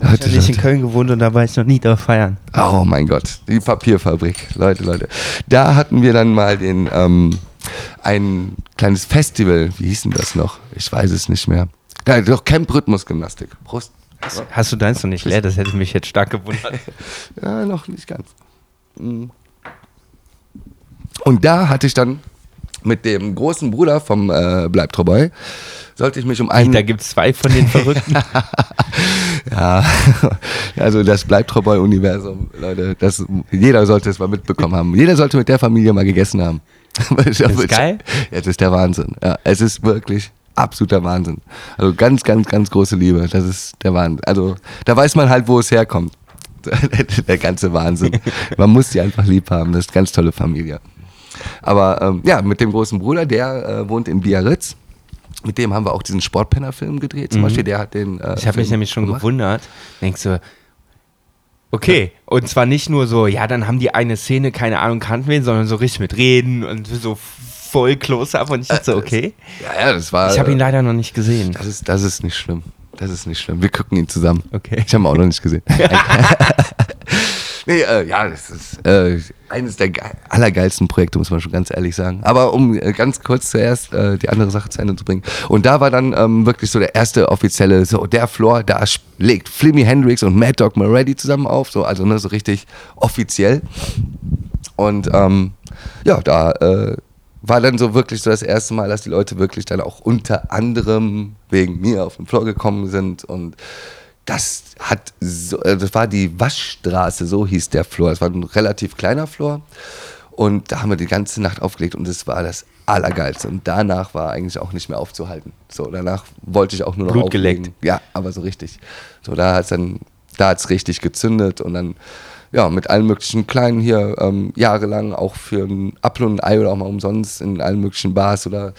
A: Da ich habe nicht in Köln gewohnt und da war ich noch nie da feiern.
B: Oh mein Gott, die Papierfabrik, Leute, Leute. Da hatten wir dann mal den, ähm, ein kleines Festival, wie hieß denn das noch? Ich weiß es nicht mehr. Da, doch Camp Rhythmusgymnastik. Prost.
A: Hast, hast, du deins noch nicht leer? Das hätte mich jetzt stark gewundert.
B: ja, noch nicht ganz. Mhm. Und da hatte ich dann mit dem großen Bruder vom äh, Bleib treu sollte ich mich um einen.
A: Da gibt es zwei von den Verrückten.
B: ja, also das Bleib treu Boy Universum, Leute. Das, jeder sollte es mal mitbekommen haben. Jeder sollte mit der Familie mal gegessen haben.
A: das ist geil.
B: Ja, das ist der Wahnsinn. Ja, es ist wirklich absoluter Wahnsinn. Also ganz, ganz, ganz große Liebe. Das ist der Wahnsinn. Also da weiß man halt, wo es herkommt. der ganze Wahnsinn. Man muss die einfach lieb haben. Das ist eine ganz tolle Familie. Aber ähm, ja, mit dem großen Bruder, der äh, wohnt in Biarritz. Mit dem haben wir auch diesen Sportpenner-Film gedreht. Zum mhm. Beispiel, der hat den.
A: Äh, ich habe mich nämlich schon gemacht. gewundert. Denkst du, Okay, und zwar nicht nur so, ja, dann haben die eine Szene, keine Ahnung, kannten wir, sondern so richtig mit Reden und so voll Close-Up und ich dachte so, äh, okay.
B: Ja, ja, das war.
A: Ich habe ihn leider noch nicht gesehen.
B: Das ist, das ist nicht schlimm. Das ist nicht schlimm. Wir gucken ihn zusammen.
A: Okay.
B: Ich habe ihn auch noch nicht gesehen. Nee, äh, ja, das ist äh, eines der allergeilsten Projekte, muss man schon ganz ehrlich sagen. Aber um äh, ganz kurz zuerst äh, die andere Sache zu Ende zu bringen. Und da war dann ähm, wirklich so der erste offizielle, so der Floor, da legt Flimmy Hendrix und Mad Dog Moretti zusammen auf, so, also ne, so richtig offiziell. Und ähm, ja, da äh, war dann so wirklich so das erste Mal, dass die Leute wirklich dann auch unter anderem wegen mir auf den Floor gekommen sind und das hat so, äh, das war die Waschstraße, so hieß der Flur. Es war ein relativ kleiner Flur. Und da haben wir die ganze Nacht aufgelegt und es war das Allergeilste. Und danach war eigentlich auch nicht mehr aufzuhalten. So, danach wollte ich auch nur noch
A: Blut auflegen. geleckt.
B: Ja, aber so richtig. So, da hat es dann, da hat es richtig gezündet und dann, ja, mit allen möglichen Kleinen hier ähm, jahrelang auch für ein Apfel und ein Ei oder auch mal umsonst in allen möglichen Bars oder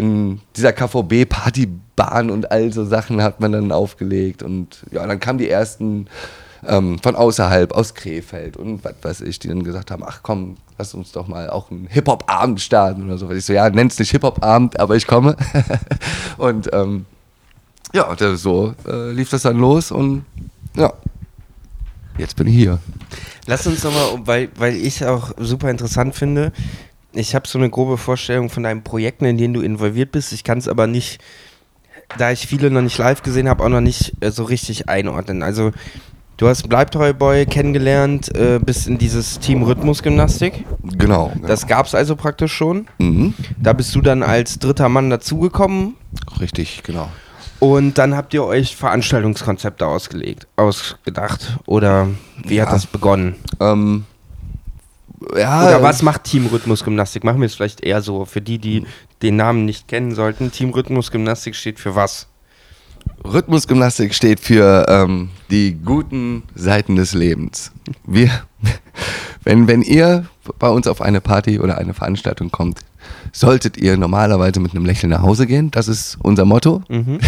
B: in dieser KVB-Partybahn und all so Sachen hat man dann aufgelegt. Und ja, dann kamen die ersten ähm, von außerhalb, aus Krefeld und was weiß ich, die dann gesagt haben, ach komm, lass uns doch mal auch einen Hip-Hop-Abend starten oder so. Ich so, ja, nenn's nicht Hip-Hop-Abend, aber ich komme. und ähm, ja, so äh, lief das dann los und ja, jetzt bin ich hier.
A: Lass uns nochmal, weil, weil ich auch super interessant finde, ich habe so eine grobe Vorstellung von deinen Projekten, in denen du involviert bist. Ich kann es aber nicht, da ich viele noch nicht live gesehen habe, auch noch nicht äh, so richtig einordnen. Also du hast Boy kennengelernt, äh, bist in dieses Team Rhythmusgymnastik.
B: Genau,
A: genau. Das gab es also praktisch schon.
B: Mhm.
A: Da bist du dann als dritter Mann dazugekommen.
B: Richtig, genau.
A: Und dann habt ihr euch Veranstaltungskonzepte ausgelegt, ausgedacht. Oder wie ja. hat das begonnen?
B: Ähm,
A: ja, Oder was macht Team Rhythmusgymnastik? Machen wir es vielleicht eher so für die, die den Namen nicht kennen sollten. Team Rhythmusgymnastik steht für was?
B: Rhythmusgymnastik steht für ähm, die guten Seiten des Lebens. Wir, wenn, wenn ihr bei uns auf eine Party oder eine Veranstaltung kommt, solltet ihr normalerweise mit einem Lächeln nach Hause gehen. Das ist unser Motto.
A: Mhm.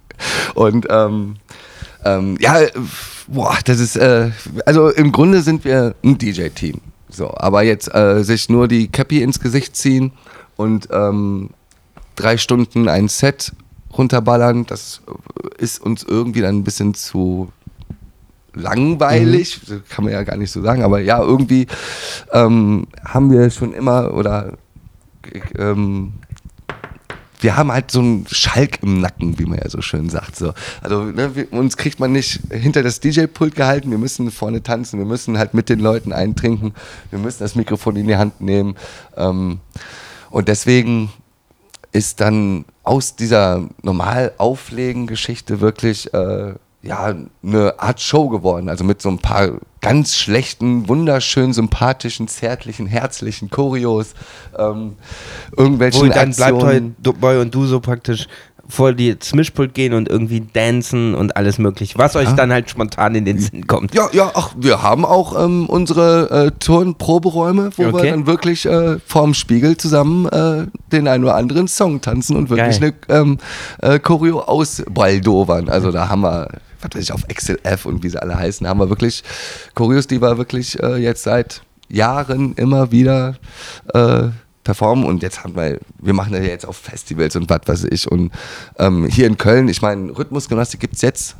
B: Und ähm, ähm, ja, boah, das ist, äh, also im Grunde sind wir ein DJ-Team. So, aber jetzt äh, sich nur die Cappy ins Gesicht ziehen und ähm, drei Stunden ein Set runterballern, das ist uns irgendwie dann ein bisschen zu langweilig, mhm. kann man ja gar nicht so sagen, aber ja, irgendwie ähm, haben wir schon immer oder ähm, wir haben halt so einen Schalk im Nacken, wie man ja so schön sagt. So. Also ne, wir, uns kriegt man nicht hinter das DJ-Pult gehalten, wir müssen vorne tanzen, wir müssen halt mit den Leuten eintrinken, wir müssen das Mikrofon in die Hand nehmen. Ähm, und deswegen ist dann aus dieser normal auflegen Geschichte wirklich äh, ja, eine Art Show geworden. Also mit so ein paar ganz schlechten, wunderschön sympathischen, zärtlichen, herzlichen Choreos, ähm, irgendwelchen
A: Wo dann bleibt heute Boy und du so praktisch vor die Mischpult gehen und irgendwie dancen und alles mögliche, was euch dann halt spontan in den Sinn kommt.
B: Ja, ja, ach, wir haben auch ähm, unsere äh, Turnproberäume, wo okay. wir dann wirklich äh, vorm Spiegel zusammen äh, den einen oder anderen Song tanzen und wirklich Geil. eine ähm, äh, Choreo ausbaldovern. Also da haben wir was weiß ich, auf XLF und wie sie alle heißen, haben wir wirklich Choreos, die wir wirklich äh, jetzt seit Jahren immer wieder äh, performen und jetzt haben wir, wir machen ja jetzt auf Festivals und was weiß ich und ähm, hier in Köln, ich meine, Rhythmusgymnastik gibt es jetzt,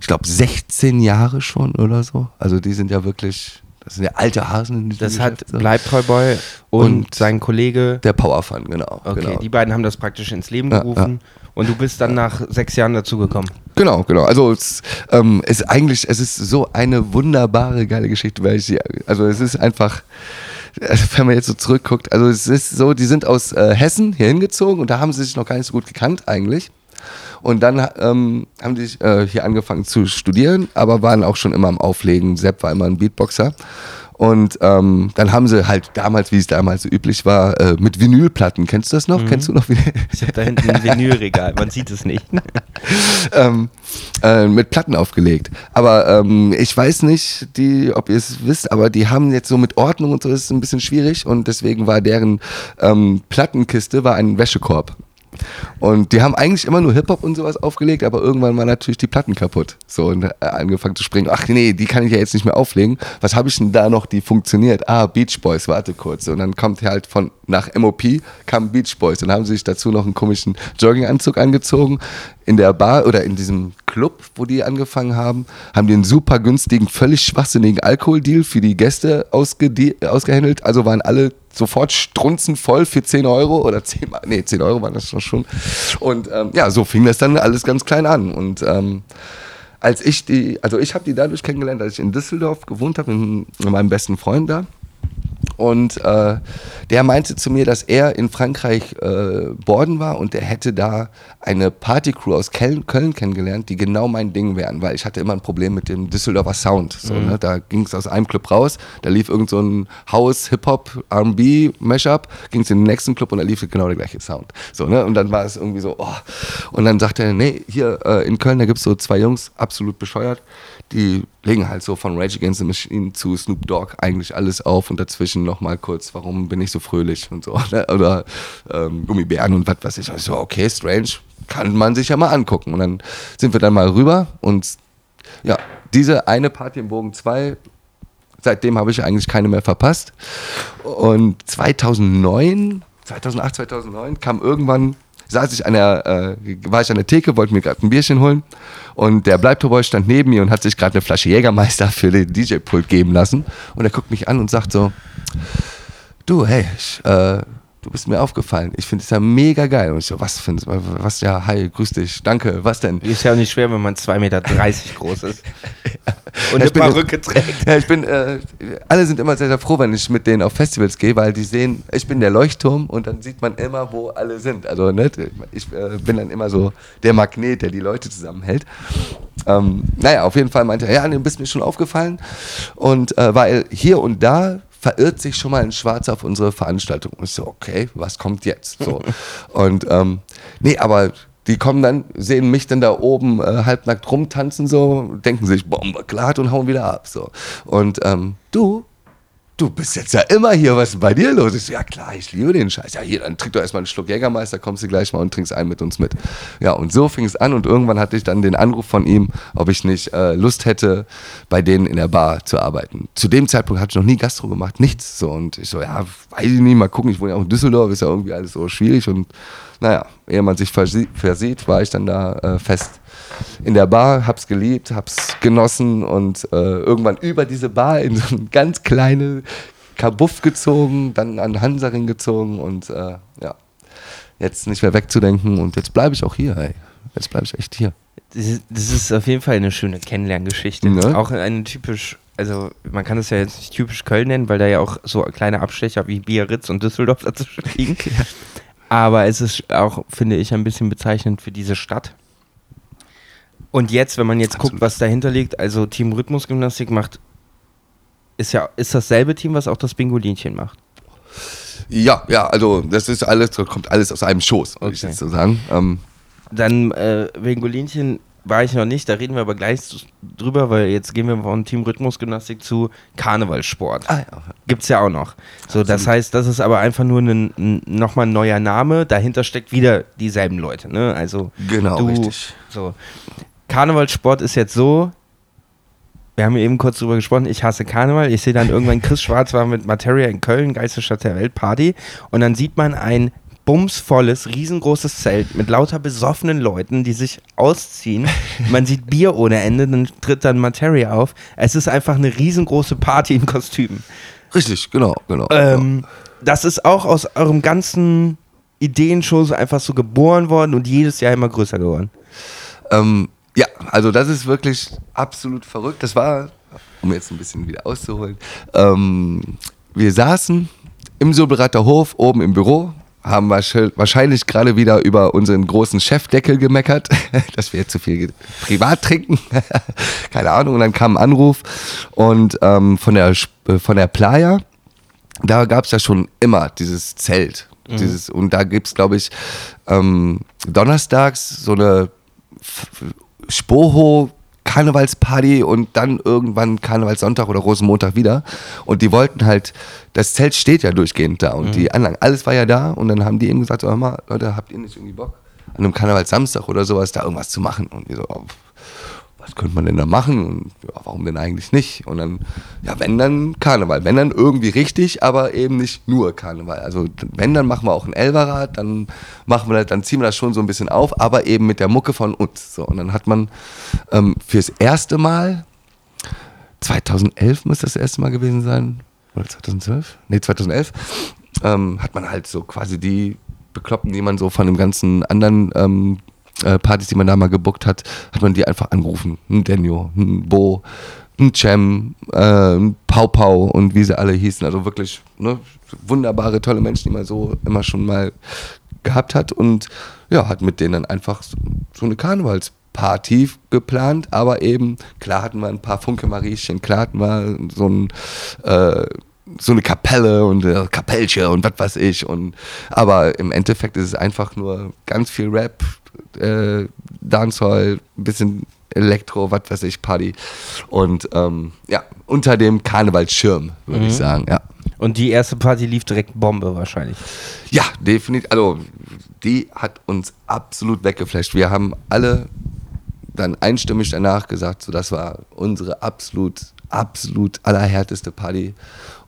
B: ich glaube 16 Jahre schon oder so, also die sind ja wirklich, das sind ja alte Hasen.
A: das hat so. Bleibtreuboy und, und, sein Kollege.
B: Der Powerfun, genau.
A: Okay,
B: genau.
A: die beiden haben das praktisch ins Leben gerufen. Ja, ja. Und du bist dann nach sechs Jahren dazugekommen.
B: Genau, genau. Also es ähm, ist eigentlich, es ist so eine wunderbare, geile Geschichte, weil ich sie, also es ist einfach, wenn man jetzt so zurückguckt, also es ist so, die sind aus äh, Hessen hier hingezogen und da haben sie sich noch gar nicht so gut gekannt eigentlich. Und dann ähm, haben die äh, hier angefangen zu studieren, aber waren auch schon immer am Auflegen. Sepp war immer ein Beatboxer. Und ähm, dann haben sie halt damals, wie es damals so üblich war, äh, mit Vinylplatten. Kennst du das noch? Mhm. Kennst du noch?
A: Ich habe da hinten ein Vinylregal, man sieht es nicht.
B: ähm, äh, mit Platten aufgelegt. Aber ähm, ich weiß nicht, die, ob ihr es wisst, aber die haben jetzt so mit Ordnung und so, das ist ein bisschen schwierig und deswegen war deren ähm, Plattenkiste war ein Wäschekorb. Und die haben eigentlich immer nur Hip-Hop und sowas aufgelegt, aber irgendwann war natürlich die Platten kaputt. So und äh, angefangen zu springen. Ach nee, die kann ich ja jetzt nicht mehr auflegen. Was habe ich denn da noch, die funktioniert? Ah, Beach Boys, warte kurz. Und dann kommt halt von nach MOP kam Beach Boys und haben sich dazu noch einen komischen Jogginganzug angezogen. In der Bar oder in diesem Club, wo die angefangen haben, haben die einen super günstigen, völlig schwachsinnigen Alkoholdeal für die Gäste ausge ausgehandelt. Also waren alle sofort strunzenvoll für 10 Euro oder 10, nee, 10 Euro waren das schon. Und ähm, ja, so fing das dann alles ganz klein an. Und ähm, als ich die, also ich habe die dadurch kennengelernt, als ich in Düsseldorf gewohnt habe, mit meinem besten Freund da. Und äh, der meinte zu mir, dass er in Frankreich äh, Borden war und er hätte da eine Partycrew aus Köln, Köln kennengelernt, die genau mein Ding wären, weil ich hatte immer ein Problem mit dem Düsseldorfer Sound. So, mhm. ne? Da ging es aus einem Club raus, da lief irgend so ein House, Hip-Hop, R&B, Mashup, ging es in den nächsten Club und da lief genau der gleiche Sound. So, ne? Und dann war es irgendwie so, oh. Und dann sagte er, nee, hier äh, in Köln, da gibt es so zwei Jungs, absolut bescheuert, die legen halt so von Rage Against the Machine zu Snoop Dogg eigentlich alles auf und dazwischen nochmal kurz, warum bin ich so fröhlich und so. Ne? Oder ähm, Gummibären und was weiß ich. Also, okay, strange, kann man sich ja mal angucken. Und dann sind wir dann mal rüber und ja, diese eine Party im Bogen 2, seitdem habe ich eigentlich keine mehr verpasst. Und 2009, 2008, 2009 kam irgendwann saß ich an der, äh, war ich an der Theke, wollte mir gerade ein Bierchen holen. Und der Bleibtoboy stand neben mir und hat sich gerade eine Flasche Jägermeister für den DJ-Pult geben lassen. Und er guckt mich an und sagt so, du, hey, ich, äh, du bist mir aufgefallen. Ich finde es ja mega geil. Und ich so, was findest du? Was, ja, hi, grüß dich, danke, was denn?
A: Ist ja auch nicht schwer, wenn man 2,30 Meter groß ist. Und eine Perücke trägt.
B: Ja, ich bin, äh, alle sind immer sehr, sehr froh, wenn ich mit denen auf Festivals gehe, weil die sehen, ich bin der Leuchtturm und dann sieht man immer, wo alle sind. Also, ne, ich äh, bin dann immer so der Magnet, der die Leute zusammenhält. Ähm, naja, auf jeden Fall meinte er, ja, du bist mir schon aufgefallen. Und äh, weil hier und da verirrt sich schon mal ein Schwarz auf unsere Veranstaltung. Und ich so, okay, was kommt jetzt? So. und ähm, nee, aber die kommen dann, sehen mich dann da oben äh, halbnackt rumtanzen, so, denken sich, Bombe, klar, und hauen wieder ab. So. Und ähm, du, du bist jetzt ja immer hier, was ist bei dir los? Ich so, ja klar, ich liebe den Scheiß. Ja, hier, dann trink doch erstmal einen Schluck Jägermeister, kommst du gleich mal und trinkst einen mit uns mit. Ja, und so fing es an und irgendwann hatte ich dann den Anruf von ihm, ob ich nicht äh, Lust hätte, bei denen in der Bar zu arbeiten. Zu dem Zeitpunkt hatte ich noch nie Gastro gemacht, nichts. So, und ich so, ja, weiß ich nicht, mal gucken, ich wohne ja auch in Düsseldorf, ist ja irgendwie alles so schwierig und naja, ehe man sich versieht, war ich dann da äh, fest in der Bar, hab's geliebt, hab's genossen und äh, irgendwann über diese Bar in so ein ganz kleine Kabuff gezogen, dann an Hansaring gezogen und äh, ja, jetzt nicht mehr wegzudenken und jetzt bleibe ich auch hier, ey. Jetzt bleibe ich echt hier.
A: Das ist auf jeden Fall eine schöne Kennenlerngeschichte. Ne? Auch eine typisch, also man kann es ja jetzt nicht typisch Köln nennen, weil da ja auch so kleine Abstecher wie Biarritz und Düsseldorf dazwischen liegen. ja. Aber es ist auch, finde ich, ein bisschen bezeichnend für diese Stadt. Und jetzt, wenn man jetzt Absolut. guckt, was dahinter liegt, also Team Rhythmusgymnastik macht, ist ja, ist dasselbe Team, was auch das Bingolinchen macht.
B: Ja, ja, also das ist alles, kommt alles aus einem Schoß, würde okay. ich jetzt so sagen. Ähm.
A: Dann äh, Bingolinchen war ich noch nicht, da reden wir aber gleich drüber, weil jetzt gehen wir von Team Rhythmusgymnastik zu Karnevalsport. Ah, ja. Gibt's ja auch noch. So, das heißt, das ist aber einfach nur ein, nochmal ein neuer Name, dahinter steckt wieder dieselben Leute, ne? Also
B: genau,
A: du,
B: richtig.
A: So. Karnevalsport ist jetzt so, wir haben eben kurz drüber gesprochen, ich hasse Karneval. Ich sehe dann irgendwann Chris Schwarz war mit Materia in Köln, geilste Stadt der Welt, Party. Und dann sieht man ein bumsvolles, riesengroßes Zelt mit lauter besoffenen Leuten, die sich ausziehen. Man sieht Bier ohne Ende, dann tritt dann Materia auf. Es ist einfach eine riesengroße Party in Kostümen.
B: Richtig, genau, genau.
A: Ähm, das ist auch aus eurem ganzen Ideenshow einfach so geboren worden und jedes Jahr immer größer geworden.
B: Ähm, ja, also das ist wirklich absolut verrückt. Das war, um jetzt ein bisschen wieder auszuholen, ähm, wir saßen im Silberatter Hof oben im Büro, haben wahrscheinlich gerade wieder über unseren großen Chefdeckel gemeckert, dass wir zu viel privat trinken. Keine Ahnung. Und dann kam ein Anruf und ähm, von, der, von der Playa, da gab es ja schon immer dieses Zelt. Mhm. Dieses, und da gibt es, glaube ich, ähm, donnerstags so eine Spoho Karnevalsparty und dann irgendwann Karnevalssonntag oder Rosenmontag wieder. Und die wollten halt, das Zelt steht ja durchgehend da und mhm. die Anlagen, alles war ja da. Und dann haben die eben gesagt, hör mal, Leute, habt ihr nicht irgendwie Bock, an einem Karnevalssamstag oder sowas da irgendwas zu machen? Und die so, oh, was könnte man denn da machen? Und ja, warum denn eigentlich nicht? Und dann, ja, wenn dann Karneval, wenn dann irgendwie richtig, aber eben nicht nur Karneval. Also wenn, dann machen wir auch ein Elverrad, dann machen wir das, dann ziehen wir das schon so ein bisschen auf, aber eben mit der Mucke von uns. So, und dann hat man ähm, fürs erste Mal, 2011 muss das, erste Mal gewesen sein, oder 2012? Nee, 2011, ähm, hat man halt so quasi die Bekloppen, die man so von dem ganzen anderen ähm, äh, Partys, die man da mal gebuckt hat, hat man die einfach angerufen. Ein Denio, ein Bo, ein Cem, äh, ein Pau Pau und wie sie alle hießen. Also wirklich ne, wunderbare, tolle Menschen, die man so immer schon mal gehabt hat. Und ja, hat mit denen dann einfach so, eine Karnevalsparty geplant, aber eben, klar hatten wir ein paar Funke Mariechen, klar hatten wir so ein äh, so eine Kapelle und äh, Kapellche und was weiß ich. Und, aber im Endeffekt ist es einfach nur ganz viel Rap, äh, Dancehall, ein bisschen Elektro, was weiß ich, Party. Und ähm, ja, unter dem Karnevalsschirm, würde mhm. ich sagen, ja.
A: Und die erste Party lief direkt Bombe wahrscheinlich.
B: Ja, definitiv. Also, die hat uns absolut weggeflasht. Wir haben alle dann einstimmig danach gesagt, so das war unsere absolut, absolut allerhärteste Party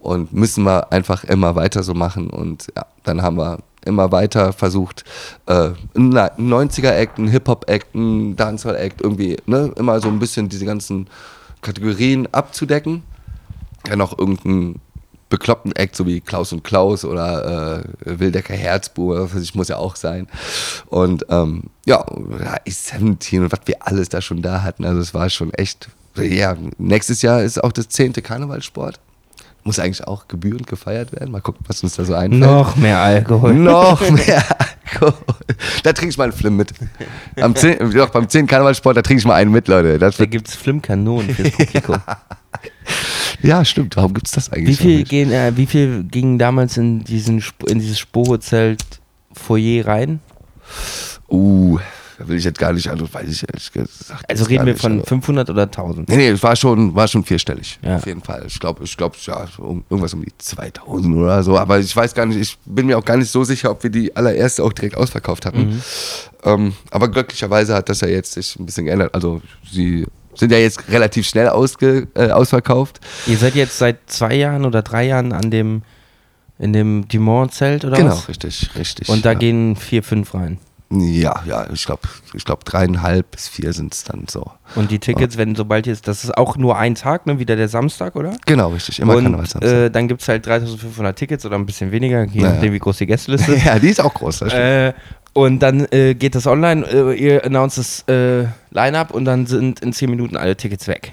B: und müssen wir einfach immer weiter so machen. Und ja, dann haben wir immer weiter versucht, äh, einen 90er-Act, einen Hip-Hop-Act, einen Dancehall-Act, irgendwie, ne, immer so ein bisschen diese ganzen Kategorien abzudecken. Ja, noch irgendeinen bekloppten Act, so wie Klaus und Klaus oder äh, Wildecker Herzbuhr, ich muss ja auch sein. Und ähm, ja, ist 17 und was wir alles da schon da hatten. Also es war schon echt, ja, nächstes Jahr ist auch das zehnte Karnevalsport. Muss eigentlich auch gebührend gefeiert werden. Mal gucken, was uns da so einfällt.
A: Noch mehr Alkohol.
B: Noch mehr Alkohol. Da trinke ich mal einen Flim mit. Am 10, doch, beim 10 Karnevalsport, da trinke ich mal einen mit, Leute.
A: Das da gibt es Flimkanonen fürs Publikum.
B: ja, stimmt. Warum gibt es das eigentlich?
A: Wie viel, gehen, äh, wie viel gingen damals in, diesen, in dieses Spoho-Zelt Foyer rein?
B: Uh, da will ich jetzt gar nicht, also weiß ich ehrlich
A: gesagt. Also reden wir von 500 oder 1000?
B: Nee, nee, es war schon, war schon vierstellig. Ja. Auf jeden Fall. Ich glaube, ich glaube, ja, irgendwas um die 2000 oder so. Aber ich weiß gar nicht, ich bin mir auch gar nicht so sicher, ob wir die allererste auch direkt ausverkauft hatten. Mhm. Ähm, aber glücklicherweise hat das ja jetzt sich ein bisschen geändert. Also sie sind ja jetzt relativ schnell ausge, äh, ausverkauft.
A: Ihr seid jetzt seit zwei Jahren oder drei Jahren an dem in dem Dumont-Zelt oder
B: genau,
A: was?
B: Genau, richtig, richtig.
A: Und da ja. gehen vier, fünf rein.
B: Ja, ja, ich glaube, ich glaube dreieinhalb bis vier sind es dann so.
A: Und die Tickets, ja. wenn sobald jetzt, das ist auch nur ein Tag, ne, wieder der Samstag, oder?
B: Genau, richtig, immer
A: Und äh, dann gibt es halt 3500 Tickets oder ein bisschen weniger, je nachdem, wie groß die Gästeliste ist.
B: ja, die ist auch groß.
A: Äh, und dann äh, geht das online, äh, ihr announced das äh, Line-Up und dann sind in 10 Minuten alle Tickets weg.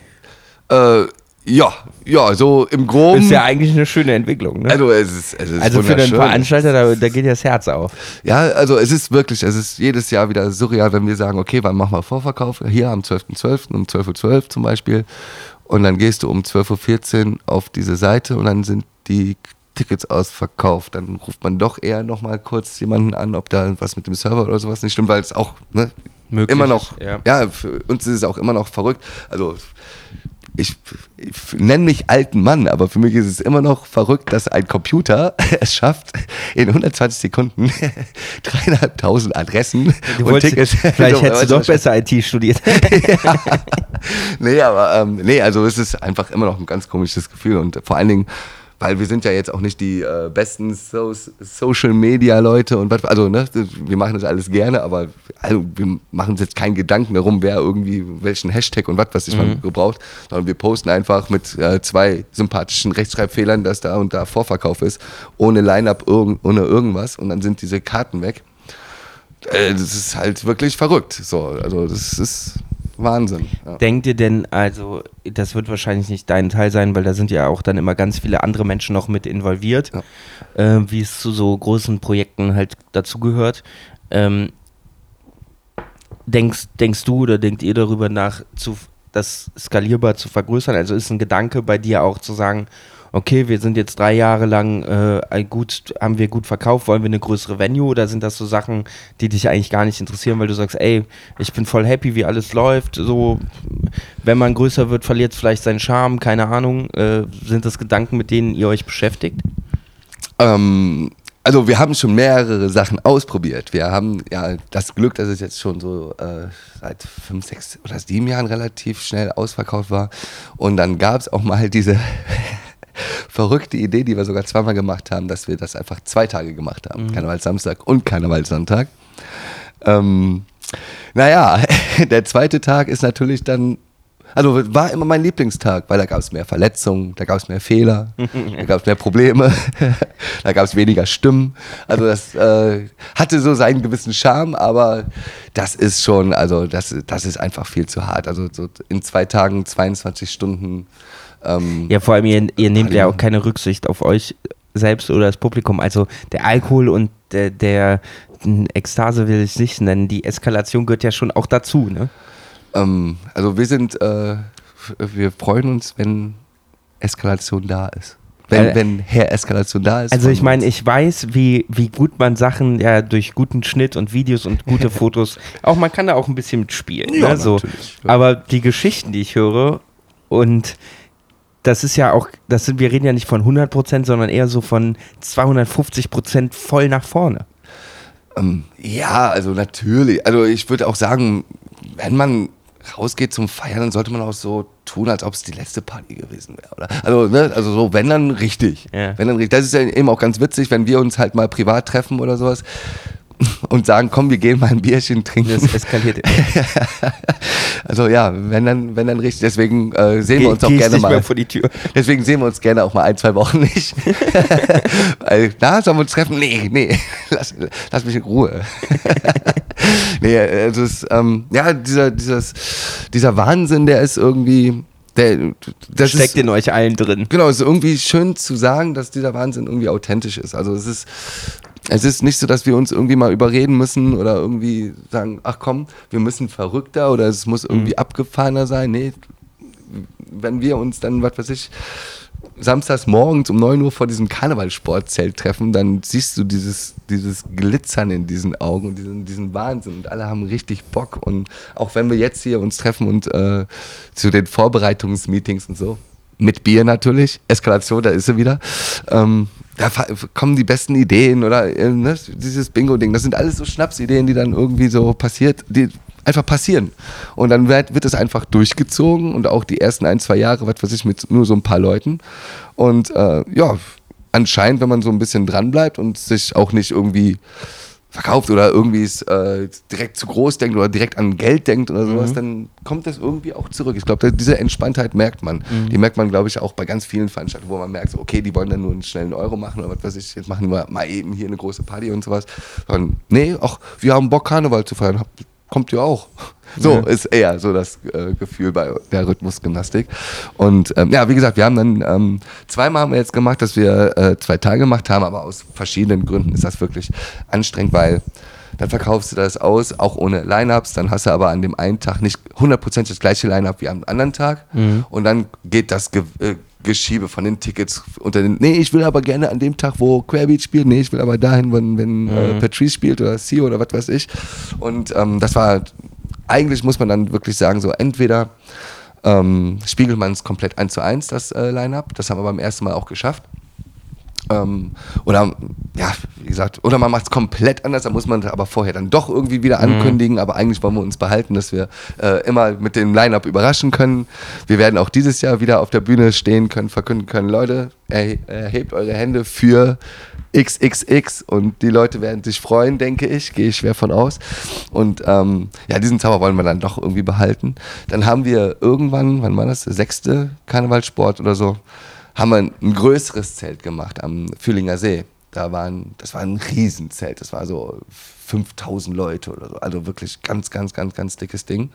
B: Ja, ja, so im Groben.
A: Ist ja eigentlich eine schöne Entwicklung, ne?
B: Also, es ist, es ist
A: also für den Veranstalter, da, da, geht ja das Herz auf.
B: Ja, also es ist wirklich, es ist jedes Jahr wieder surreal, wenn wir sagen, okay, wann machen wir Vorverkauf? Hier am 12.12., .12., um 12.12 Uhr zum Beispiel. Und dann gehst du um 12.14 Uhr auf diese Seite und dann sind die Tickets ausverkauft. Dann ruft man doch eher nochmal kurz jemanden an, ob da was mit dem Server oder sowas nicht stimmt, weil es auch ne, immer noch, ja. ja, für uns ist es auch immer noch verrückt. Also ich, ich nenne mich alten Mann, aber für mich ist es immer noch verrückt, dass ein Computer es schafft, in 120 Sekunden dreieinhalbtausend Adressen
A: du und Tickets. Vielleicht hättest du doch besser IT studiert.
B: ja. Nee, aber ähm, nee, also es ist einfach immer noch ein ganz komisches Gefühl und vor allen Dingen weil wir sind ja jetzt auch nicht die äh, besten so Social Media Leute und was, also ne, wir machen das alles gerne, aber also, wir machen uns jetzt keinen Gedanken darum, wer irgendwie welchen Hashtag und was was ich mhm. gebraucht, sondern wir posten einfach mit äh, zwei sympathischen Rechtschreibfehlern, dass da und da Vorverkauf ist, ohne Line-up, irg ohne irgendwas und dann sind diese Karten weg. Äh, das ist halt wirklich verrückt. So, also das ist Wahnsinn. Ja.
A: Denkt ihr denn, also, das wird wahrscheinlich nicht dein Teil sein, weil da sind ja auch dann immer ganz viele andere Menschen noch mit involviert, ja. äh, wie es zu so großen Projekten halt dazugehört. Ähm, denkst, denkst du oder denkt ihr darüber nach, zu, das skalierbar zu vergrößern? Also ist ein Gedanke bei dir auch zu sagen, okay, wir sind jetzt drei Jahre lang äh, gut, haben wir gut verkauft, wollen wir eine größere Venue oder sind das so Sachen, die dich eigentlich gar nicht interessieren, weil du sagst, ey, ich bin voll happy, wie alles läuft. So, wenn man größer wird, verliert es vielleicht seinen Charme, keine Ahnung. Äh, sind das Gedanken, mit denen ihr euch beschäftigt?
B: Ähm, also wir haben schon mehrere Sachen ausprobiert. Wir haben ja das Glück, dass es jetzt schon so äh, seit fünf, sechs oder sieben Jahren relativ schnell ausverkauft war. Und dann gab es auch mal diese verrückte Idee, die wir sogar zweimal gemacht haben, dass wir das einfach zwei Tage gemacht haben. Mhm. Karnevalsamstag und Karnevalssonntag. Ähm, naja, der zweite Tag ist natürlich dann, also war immer mein Lieblingstag, weil da gab es mehr Verletzungen, da gab es mehr Fehler, da gab es mehr Probleme, da gab es weniger Stimmen. Also das äh, hatte so seinen gewissen Charme, aber das ist schon, also das, das ist einfach viel zu hart. Also so in zwei Tagen, 22 Stunden
A: ähm, ja, vor allem, ihr, ihr nehmt ja auch keine Rücksicht auf euch selbst oder das Publikum. Also der Alkohol und der, der Ekstase will ich nicht nennen, die Eskalation gehört ja schon auch dazu, ne?
B: Ähm, also wir sind, äh, wir freuen uns, wenn Eskalation da ist. Wenn, äh, wenn Herr Eskalation da ist.
A: Also ich meine, ich weiß, wie, wie gut man Sachen ja durch guten Schnitt und Videos und gute Fotos, auch man kann da auch ein bisschen mitspielen. Ja, ne, so. Aber die Geschichten, die ich höre und das ist ja auch, das sind, wir reden ja nicht von 100 Prozent, sondern eher so von 250 Prozent voll nach vorne.
B: Ähm, ja, also natürlich. Also ich würde auch sagen, wenn man rausgeht zum Feiern, dann sollte man auch so tun, als ob es die letzte Party gewesen wäre, oder? Also, ne, also so, wenn dann richtig. Ja. Wenn dann richtig. Das ist ja eben auch ganz witzig, wenn wir uns halt mal privat treffen oder sowas und sagen, komm, wir gehen mal ein Bierchen trinken. Das eskaliert. also ja, wenn dann, wenn dann richtig. Deswegen äh, sehen Ge wir uns auch gerne mal.
A: vor die Tür.
B: Deswegen sehen wir uns gerne auch mal ein, zwei Wochen nicht. Weil, na, sollen wir uns treffen? Nee, nee, lass, lass mich in Ruhe. nee, also es, ähm, ja, dieser, dieses, dieser Wahnsinn, der ist irgendwie, der,
A: das steckt ist, in euch allen drin.
B: Genau, es ist irgendwie schön zu sagen, dass dieser Wahnsinn irgendwie authentisch ist. Also es ist, es ist nicht so, dass wir uns irgendwie mal überreden müssen oder irgendwie sagen, ach komm, wir müssen verrückter oder es muss irgendwie mhm. abgefahrener sein. Nee, wenn wir uns dann, was weiß ich, samstags morgens um 9 Uhr vor diesem Karnevalsportzelt treffen, dann siehst du dieses, dieses Glitzern in diesen Augen und diesen, diesen Wahnsinn und alle haben richtig Bock und auch wenn wir jetzt hier uns treffen und äh, zu den Vorbereitungsmeetings und so, mit Bier natürlich, Eskalation, da ist sie wieder, ähm, da kommen die besten Ideen oder äh, ne, dieses Bingo-Ding. Das sind alles so Schnapsideen, die dann irgendwie so passiert, die einfach passieren. Und dann wird, wird es einfach durchgezogen und auch die ersten ein, zwei Jahre, was weiß ich, mit nur so ein paar Leuten. Und äh, ja, anscheinend, wenn man so ein bisschen dranbleibt und sich auch nicht irgendwie verkauft oder irgendwie es äh, direkt zu groß denkt oder direkt an Geld denkt oder sowas, mhm. dann kommt das irgendwie auch zurück. Ich glaube, diese Entspanntheit merkt man. Mhm. Die merkt man, glaube ich, auch bei ganz vielen Veranstaltungen, wo man merkt, so, okay, die wollen dann nur einen schnellen Euro machen oder was weiß ich, jetzt machen wir mal eben hier eine große Party und sowas. Sondern, nee, auch wir haben Bock, Karneval zu feiern. Kommt ihr auch. So ja. ist eher so das äh, Gefühl bei der Rhythmusgymnastik. Und ähm, ja, wie gesagt, wir haben dann ähm, zweimal haben wir jetzt gemacht, dass wir äh, zwei Tage gemacht haben, aber aus verschiedenen Gründen ist das wirklich anstrengend, weil dann verkaufst du das aus, auch ohne Line-Ups, dann hast du aber an dem einen Tag nicht hundertprozentig das gleiche Line-Up wie am anderen Tag mhm. und dann geht das Ge äh, Geschiebe von den Tickets unter den, nee, ich will aber gerne an dem Tag, wo Querbeat spielt, nee, ich will aber dahin, wenn, wenn äh, mhm. äh, Patrice spielt oder Sio oder was weiß ich und ähm, das war eigentlich muss man dann wirklich sagen, so entweder ähm, spiegelt man es komplett eins zu eins, das äh, Line-Up. Das haben wir beim ersten Mal auch geschafft. Ähm, oder ja, wie gesagt, oder man macht es komplett anders, da muss man aber vorher dann doch irgendwie wieder mhm. ankündigen, mhm. aber eigentlich wollen wir uns behalten, dass wir äh, immer mit dem Line-Up überraschen können. Wir werden auch dieses Jahr wieder auf der Bühne stehen können, verkünden können, Leute, erhebt eure Hände für XXX und die Leute werden sich freuen, denke ich, gehe ich schwer von aus. Und ähm, ja, diesen Zauber wollen wir dann doch irgendwie behalten. Dann haben wir irgendwann, wann war das, sechste Karnevalsport oder so, haben wir ein, größeres Zelt gemacht am Fühlinger See. Da waren, das war ein Riesenzelt, das war so 5000 Leute oder so, also wirklich ganz, ganz, ganz, ganz dickes Ding.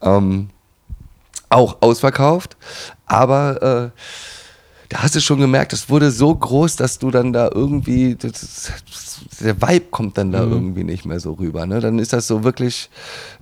B: Ähm, auch ausverkauft, aber äh, da hast du schon gemerkt, es wurde so groß, dass du dann da irgendwie, das, der Vibe kommt dann da mhm. irgendwie nicht mehr so rüber. Ne? Dann ist das so wirklich,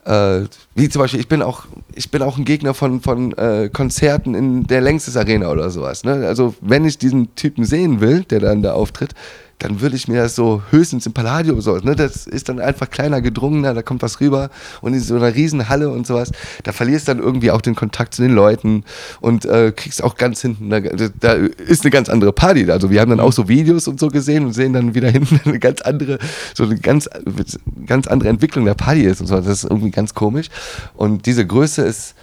B: äh, wie zum Beispiel, ich bin auch, ich bin auch ein Gegner von, von äh, Konzerten in der Längstes Arena oder sowas. Ne? Also wenn ich diesen Typen sehen will, der dann da auftritt, dann würde ich mir das so höchstens im Palladium so, ne, das ist dann einfach kleiner, gedrungener, da kommt was rüber und in so einer riesen Halle und sowas, da verlierst dann irgendwie auch den Kontakt zu den Leuten und äh, kriegst auch ganz hinten, da, da, ist eine ganz andere Party Also wir haben dann auch so Videos und so gesehen und sehen dann wieder hinten eine ganz andere, so eine ganz, ganz andere Entwicklung der Party ist und so, das ist irgendwie ganz komisch und diese Größe ist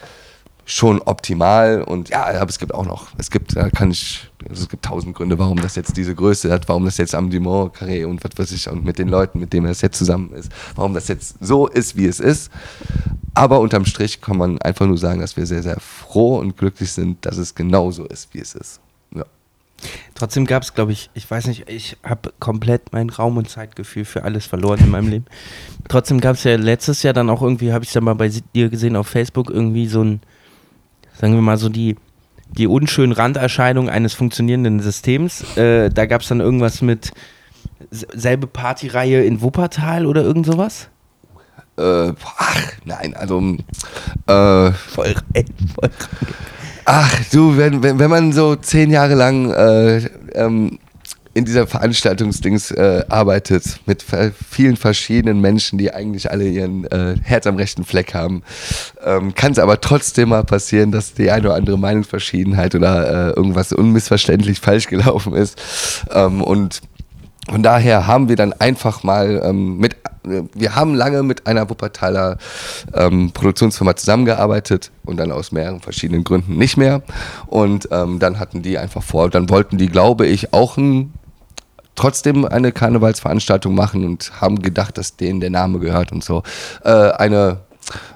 B: schon optimal und ja, aber es gibt auch noch, es gibt, da kann ich, also es gibt tausend Gründe, warum das jetzt diese Größe hat, warum das jetzt am Dumont Carré und was weiß ich und mit den Leuten, mit denen das jetzt zusammen ist, warum das jetzt so ist, wie es ist. Aber unterm Strich kann man einfach nur sagen, dass wir sehr, sehr froh und glücklich sind, dass es genauso ist, wie es ist.
A: Trotzdem gab es, glaube ich, ich weiß nicht, ich habe komplett mein Raum- und Zeitgefühl für alles verloren in meinem Leben. Trotzdem gab es ja letztes Jahr dann auch irgendwie, habe ich dann mal bei dir gesehen auf Facebook, irgendwie so ein sagen wir mal so die, die unschönen Randerscheinungen eines funktionierenden Systems. Äh, da gab es dann irgendwas mit selbe Partyreihe in Wuppertal oder irgend sowas?
B: Äh, ach, nein, also äh, voll, ey, voll Ach du, wenn, wenn, wenn man so zehn Jahre lang äh, ähm, in dieser Veranstaltungsdings äh, arbeitet mit vielen verschiedenen Menschen, die eigentlich alle ihren äh, Herz am rechten Fleck haben, ähm, kann es aber trotzdem mal passieren, dass die eine oder andere Meinungsverschiedenheit oder äh, irgendwas unmissverständlich falsch gelaufen ist. Ähm, und von daher haben wir dann einfach mal ähm, mit, wir haben lange mit einer Wuppertaler ähm, Produktionsfirma zusammengearbeitet und dann aus mehreren verschiedenen Gründen nicht mehr. Und ähm, dann hatten die einfach vor, dann wollten die, glaube ich, auch ein trotzdem eine Karnevalsveranstaltung machen und haben gedacht, dass denen der Name gehört und so. Äh, eine,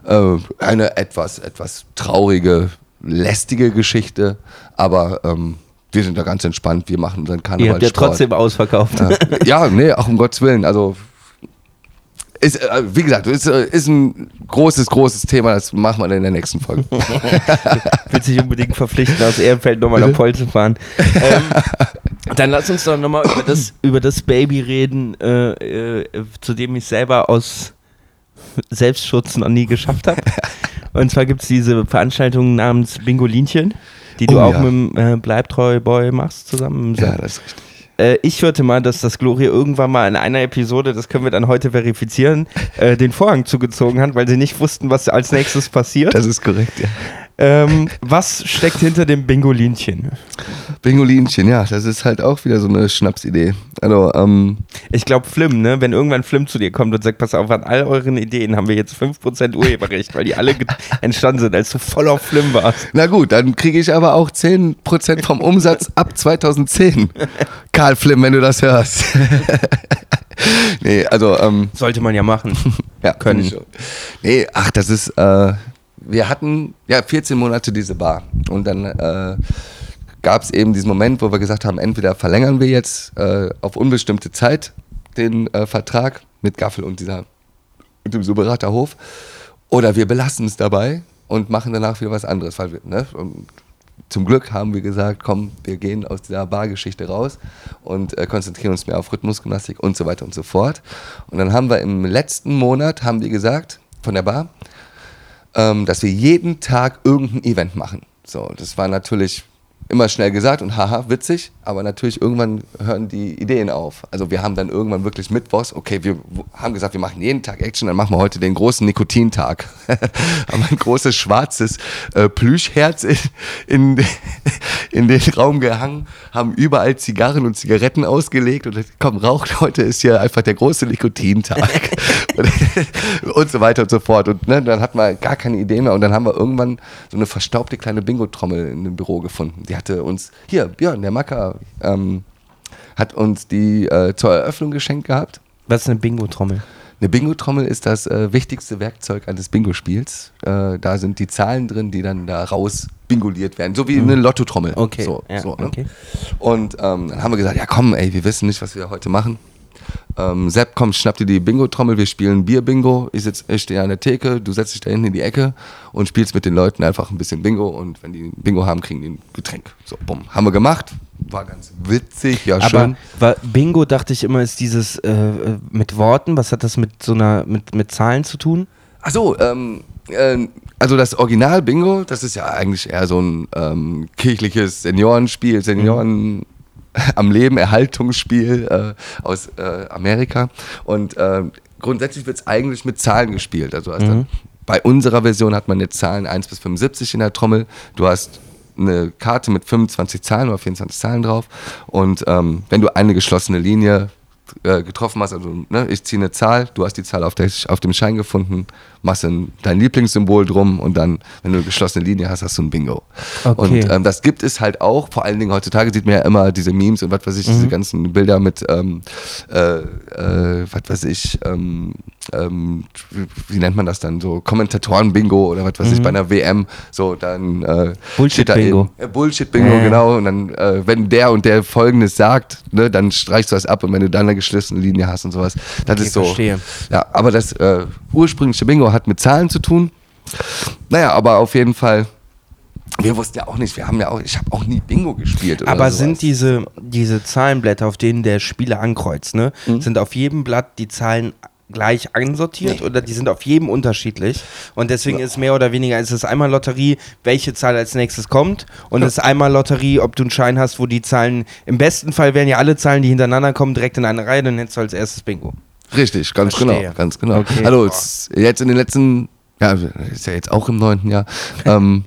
B: äh, eine etwas, etwas traurige, lästige Geschichte, aber ähm, wir sind da ganz entspannt, wir machen unseren Karneval. Ihr habt
A: ja trotzdem ausverkauft.
B: Ja, ja, nee, auch um Gottes Willen. Also ist, äh, wie gesagt, ist, äh, ist ein großes, großes Thema, das machen wir dann in der nächsten Folge.
A: Willst dich unbedingt verpflichten, aus Ehrenfeld nochmal nach Poll zu fahren. ähm, dann lass uns doch nochmal über das, über das Baby reden, äh, äh, zu dem ich selber aus Selbstschutz noch nie geschafft habe. Und zwar gibt es diese Veranstaltung namens Bingolinchen, die du oh, auch ja. mit dem äh, Bleibtreu Boy machst zusammen.
B: Ja, das ist richtig.
A: Äh, ich hörte mal, dass das Gloria irgendwann mal in einer Episode, das können wir dann heute verifizieren, äh, den Vorhang zugezogen hat, weil sie nicht wussten, was als nächstes passiert.
B: Das ist korrekt, ja.
A: Ähm, was steckt hinter dem Bingolinchen?
B: Bingolinchen, ja, das ist halt auch wieder so eine Schnapsidee. Also, ähm,
A: ich glaube, Flim, ne? Wenn irgendwann Flim zu dir kommt und sagt, pass auf, an all euren Ideen haben wir jetzt 5% Urheberrecht, weil die alle entstanden sind, als du voll auf Flim warst.
B: Na gut, dann kriege ich aber auch 10% vom Umsatz ab 2010. Karl Flim, wenn du das hörst. nee, also. Ähm,
A: Sollte man ja machen.
B: ja, können. Nee, ach, das ist. Äh, wir hatten ja 14 Monate diese Bar und dann äh, gab es eben diesen Moment, wo wir gesagt haben, entweder verlängern wir jetzt äh, auf unbestimmte Zeit den äh, Vertrag mit Gaffel und dieser und dem Suberater Hof oder wir belassen es dabei und machen danach wieder was anderes. Weil wir, ne, zum Glück haben wir gesagt, komm, wir gehen aus dieser Bargeschichte raus und äh, konzentrieren uns mehr auf Rhythmusgymnastik und so weiter und so fort. Und dann haben wir im letzten Monat, haben wir gesagt, von der Bar, ähm, dass wir jeden Tag irgendein Event machen. So, das war natürlich immer schnell gesagt und haha, witzig, aber natürlich irgendwann hören die Ideen auf. Also wir haben dann irgendwann wirklich Mittwochs, okay, wir haben gesagt, wir machen jeden Tag Action, dann machen wir heute den großen Nikotintag. haben ein großes schwarzes äh, Plüschherz in, in, in, den Raum gehangen, haben überall Zigarren und Zigaretten ausgelegt und komm, raucht, heute ist hier einfach der große Nikotintag. und so weiter und so fort. Und ne, dann hat man gar keine Idee mehr und dann haben wir irgendwann so eine verstaubte kleine Bingo-Trommel in dem Büro gefunden. Die hatte uns, hier, Björn, der Macker, ähm, hat uns die äh, zur Eröffnung geschenkt gehabt.
A: Was ist eine Bingo-Trommel?
B: Eine Bingo-Trommel ist das äh, wichtigste Werkzeug eines Bingo-Spiels. Äh, da sind die Zahlen drin, die dann da raus bingoliert werden. So wie eine Lottotrommel.
A: Okay.
B: So,
A: ja,
B: so, ne?
A: okay.
B: Und ähm, dann haben wir gesagt, ja komm, ey, wir wissen nicht, was wir heute machen. Ähm, Sepp, komm, schnapp dir die Bingo-Trommel, wir spielen Bier-Bingo. Ich, sitz- ich stehe an der Theke, du setzt dich da hinten in die Ecke und spielst mit den Leuten einfach ein bisschen Bingo und wenn die Bingo haben, kriegen die ein Getränk. So, bumm. Haben wir gemacht. War ganz witzig, ja
A: Aber
B: schön.
A: war, Bingo dachte ich immer, ist dieses äh, äh, mit Worten. Was hat das mit so einer, mit, mit Zahlen zu tun?
B: Ach so, ähm, äh, also das Original Bingo, das ist ja eigentlich eher so ein ähm, kirchliches Seniorenspiel, Senioren am Leben Erhaltungsspiel äh, aus äh, Amerika. Und äh, grundsätzlich wird es eigentlich mit Zahlen gespielt. Also hast dann, bei unserer Version hat man jetzt Zahlen 1 bis 75 in der Trommel. Du hast eine Karte mit 25 Zahlen oder 24 Zahlen drauf. Und ähm, wenn du eine geschlossene Linie äh, getroffen hast, also ne, ich ziehe eine Zahl, du hast die Zahl auf, der, auf dem Schein gefunden, machst ein, dein Lieblingssymbol drum und dann, wenn du eine geschlossene Linie hast, hast du ein Bingo.
A: Okay.
B: Und ähm, das gibt es halt auch, vor allen Dingen heutzutage sieht man ja immer diese Memes und was weiß ich, diese ganzen Bilder mit, ähm, äh, äh, was weiß ich, ähm, ähm, wie, nennt man das dann, so Kommentatoren-Bingo oder was weiß ich, bei einer WM, so dann äh, da
A: Bullshit-Bingo.
B: eben- äh, Bullshit-Bingo, genau. Und dann, äh, wenn der und der Folgendes sagt, ne, dann streichst du das ab und wenn du dann eine geschlossene Linie hast und sowas, das
A: Okay,
B: ist so.
A: verstehe.
B: Ja, aber das ursprüngliche Bingo hat mit Zahlen zu tun. Naja, aber auf jeden Fall. Wir wussten ja auch nicht, wir haben ja auch, ich habe auch nie Bingo gespielt. Oder
A: Aber
B: sowas.
A: sind diese, diese Zahlenblätter, auf denen der Spieler ankreuzt, ne,
B: Mhm.
A: sind auf jedem Blatt die Zahlen gleich ansortiert oder die sind auf jedem unterschiedlich und deswegen ist mehr oder weniger ist es einmal Lotterie, welche Zahl als nächstes kommt und es ist einmal Lotterie, ob du einen Schein hast, wo die Zahlen im besten Fall wären ja alle Zahlen, die hintereinander kommen, direkt in eine Reihe, dann hättest du als erstes Bingo.
B: Richtig, ganz
A: Verstehe.
B: genau, ganz genau.
A: Okay.
B: Es- jetzt in den letzten, ja, ist ja jetzt auch im neunten Jahr, ähm,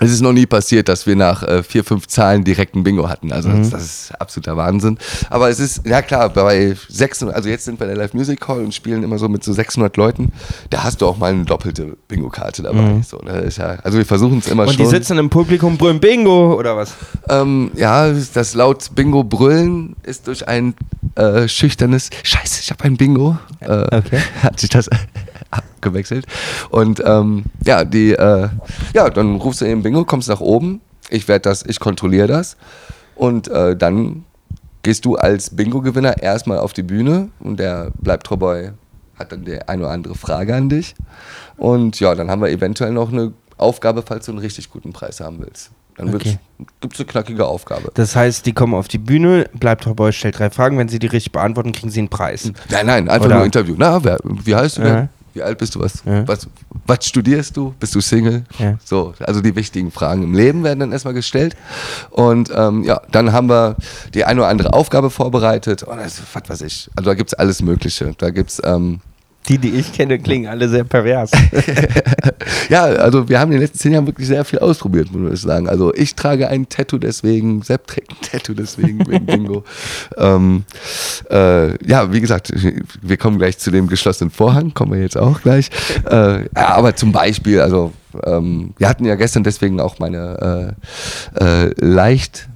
B: es ist noch nie passiert, dass wir nach äh, vier, fünf Zahlen direkt ein Bingo hatten. Also
A: Mhm.
B: das, das ist absoluter Wahnsinn. Aber es ist, ja klar, bei 600, also jetzt sind wir in der Live Music Hall und spielen immer so mit so 600 Leuten. Da hast du auch mal eine doppelte Bingo-Karte dabei. So, ne, ist ja, also wir versuchen es immer
A: Mhm. Und
B: schon.
A: die sitzen im Publikum, brüllen Bingo oder was?
B: Ähm, ja, das laut Bingo brüllen ist durch ein äh, schüchternes Scheiße, ich habe ein Bingo. Äh,
A: Okay.
B: Hat sich das abgewechselt. Und ähm, ja, die, äh, ja, dann rufst du eben Bingo, kommst nach oben. Ich werde das, ich kontrolliere das. Und äh, dann gehst du als Bingo-Gewinner erstmal auf die Bühne und der bleibt Boy hat dann die eine oder andere Frage an dich. Und ja, dann haben wir eventuell noch eine Aufgabe, falls du einen richtig guten Preis haben willst. Dann
A: Okay.
B: gibt es eine knackige Aufgabe.
A: Das heißt, die kommen auf die Bühne, bleibt Boy, stellt drei Fragen, wenn sie die richtig beantworten, kriegen sie einen Preis.
B: Nein, nein, einfach
A: Oder-
B: nur Interview. Na, wer, wie heißt du denn? Wie alt bist du? Was,
A: Ja.
B: was, was studierst du? Bist du Single?
A: Ja.
B: So, also die wichtigen Fragen im Leben werden dann erstmal gestellt. Und ähm, ja, dann haben wir die eine oder andere Aufgabe vorbereitet. Und das, was weiß ich. Also da gibt es alles Mögliche. Da gibt es ähm,
A: Die, die ich kenne, klingen alle sehr pervers.
B: Ja, also wir haben in den letzten zehn Jahren wirklich sehr viel ausprobiert, muss ich sagen. Also ich trage ein Tattoo deswegen, Sepp trägt ein Tattoo deswegen, wegen Bingo. ähm, äh, ja, wie gesagt, wir kommen gleich zu dem geschlossenen Vorhang, kommen wir jetzt auch gleich. Äh, ja, aber zum Beispiel, also ähm, wir hatten ja gestern deswegen auch meine äh, äh, leicht,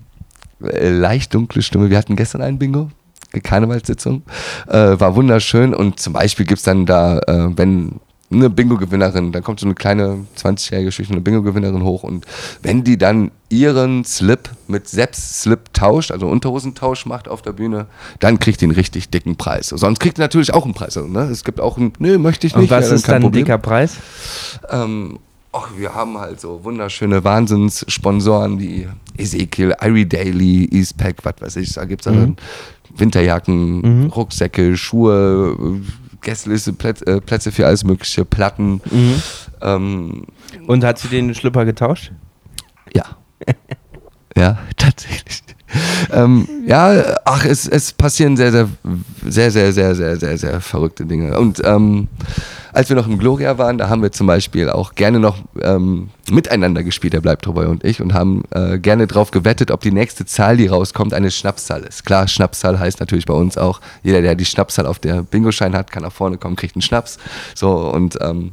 B: äh, leicht dunkle Stimme. Wir hatten gestern einen Bingo. Karnevalssitzung. Äh, war wunderschön und zum Beispiel gibt es dann da, äh, wenn eine Bingo-Gewinnerin, dann kommt so eine kleine 20-jährige schüchterne Bingo-Gewinnerin hoch und wenn die dann ihren Slip mit Sepps Slip tauscht, also Unterhosentausch macht auf der Bühne, dann kriegt die einen richtig dicken Preis. Sonst kriegt die natürlich auch einen Preis. Also, ne? Es gibt auch einen, nö, möchte ich nicht.
A: Und was
B: ja,
A: ist dann ein
B: Problem.
A: dicker Preis?
B: Ähm, och, wir haben halt so wunderschöne Wahnsinnssponsoren wie Ezekiel, Irie Daily, Eastpack, was weiß ich. Da gibt es dann Winterjacken, Rucksäcke, Schuhe, Gästeliste, Plätze, äh, Plätze für alles mögliche, Platten. Ähm,
A: Und hat sie den Schlüpper getauscht?
B: ja. ja, tatsächlich. Ähm, ja, ach, es, es passieren sehr, sehr, sehr, sehr, sehr, sehr, sehr, sehr verrückte Dinge. Und ähm, als wir noch im Gloria waren, da haben wir zum Beispiel auch gerne noch ähm, miteinander gespielt, der Bleibtreuer und ich, und haben äh, gerne drauf gewettet, ob die nächste Zahl, die rauskommt, eine Schnapszahl ist. Klar, Schnapszahl heißt natürlich bei uns auch, jeder, der die Schnapszahl auf der Bingoschein hat, kann nach vorne kommen, kriegt einen Schnaps. So, und ähm,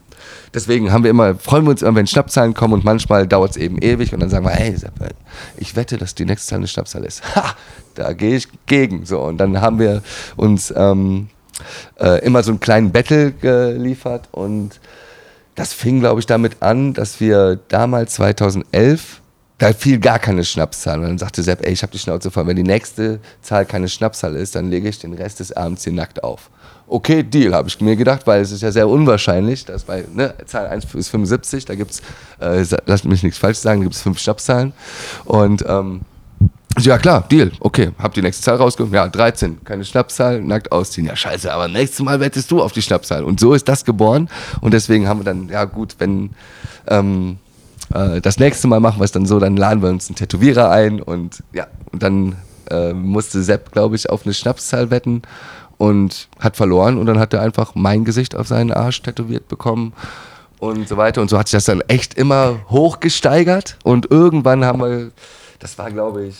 B: deswegen haben wir immer, freuen wir uns immer, wenn Schnapszahlen kommen und manchmal dauert es eben ewig und dann sagen wir, hey, ich wette, dass die nächste Zahl eine Schnapszahl ist. Ha, da gehe ich gegen. So, und dann haben wir uns ähm, äh, immer so einen kleinen Battle geliefert und das fing, glaube ich, damit an, dass wir damals 2011, da fiel gar keine Schnapszahl. Und dann sagte Sepp, ey, ich habe die Schnauze voll. Wenn die nächste Zahl keine Schnapszahl ist, dann lege ich den Rest des Abends hier nackt auf. Okay, Deal, habe ich mir gedacht, weil es ist ja sehr unwahrscheinlich, dass bei ne, Zahl 1 ist 75, da gibt es, äh, lasst mich nichts falsch sagen, gibt es fünf Schnapszahlen. Und ähm, ja klar, Deal. Okay, hab die nächste Zahl rausgeholt. Ja, 13. Keine Schnapszahl, nackt ausziehen. Ja, scheiße, aber nächstes Mal wettest du auf die Schnapszahl. Und so ist das geboren. Und deswegen haben wir dann, ja gut, wenn ähm, äh, das nächste Mal machen wir es dann so, dann laden wir uns einen Tätowierer ein und ja, und dann äh, musste Sepp, glaube ich, auf eine Schnapszahl wetten und hat verloren und dann hat er einfach mein Gesicht auf seinen Arsch tätowiert bekommen und so weiter. Und so hat sich das dann echt immer hochgesteigert und irgendwann haben wir, das war glaube ich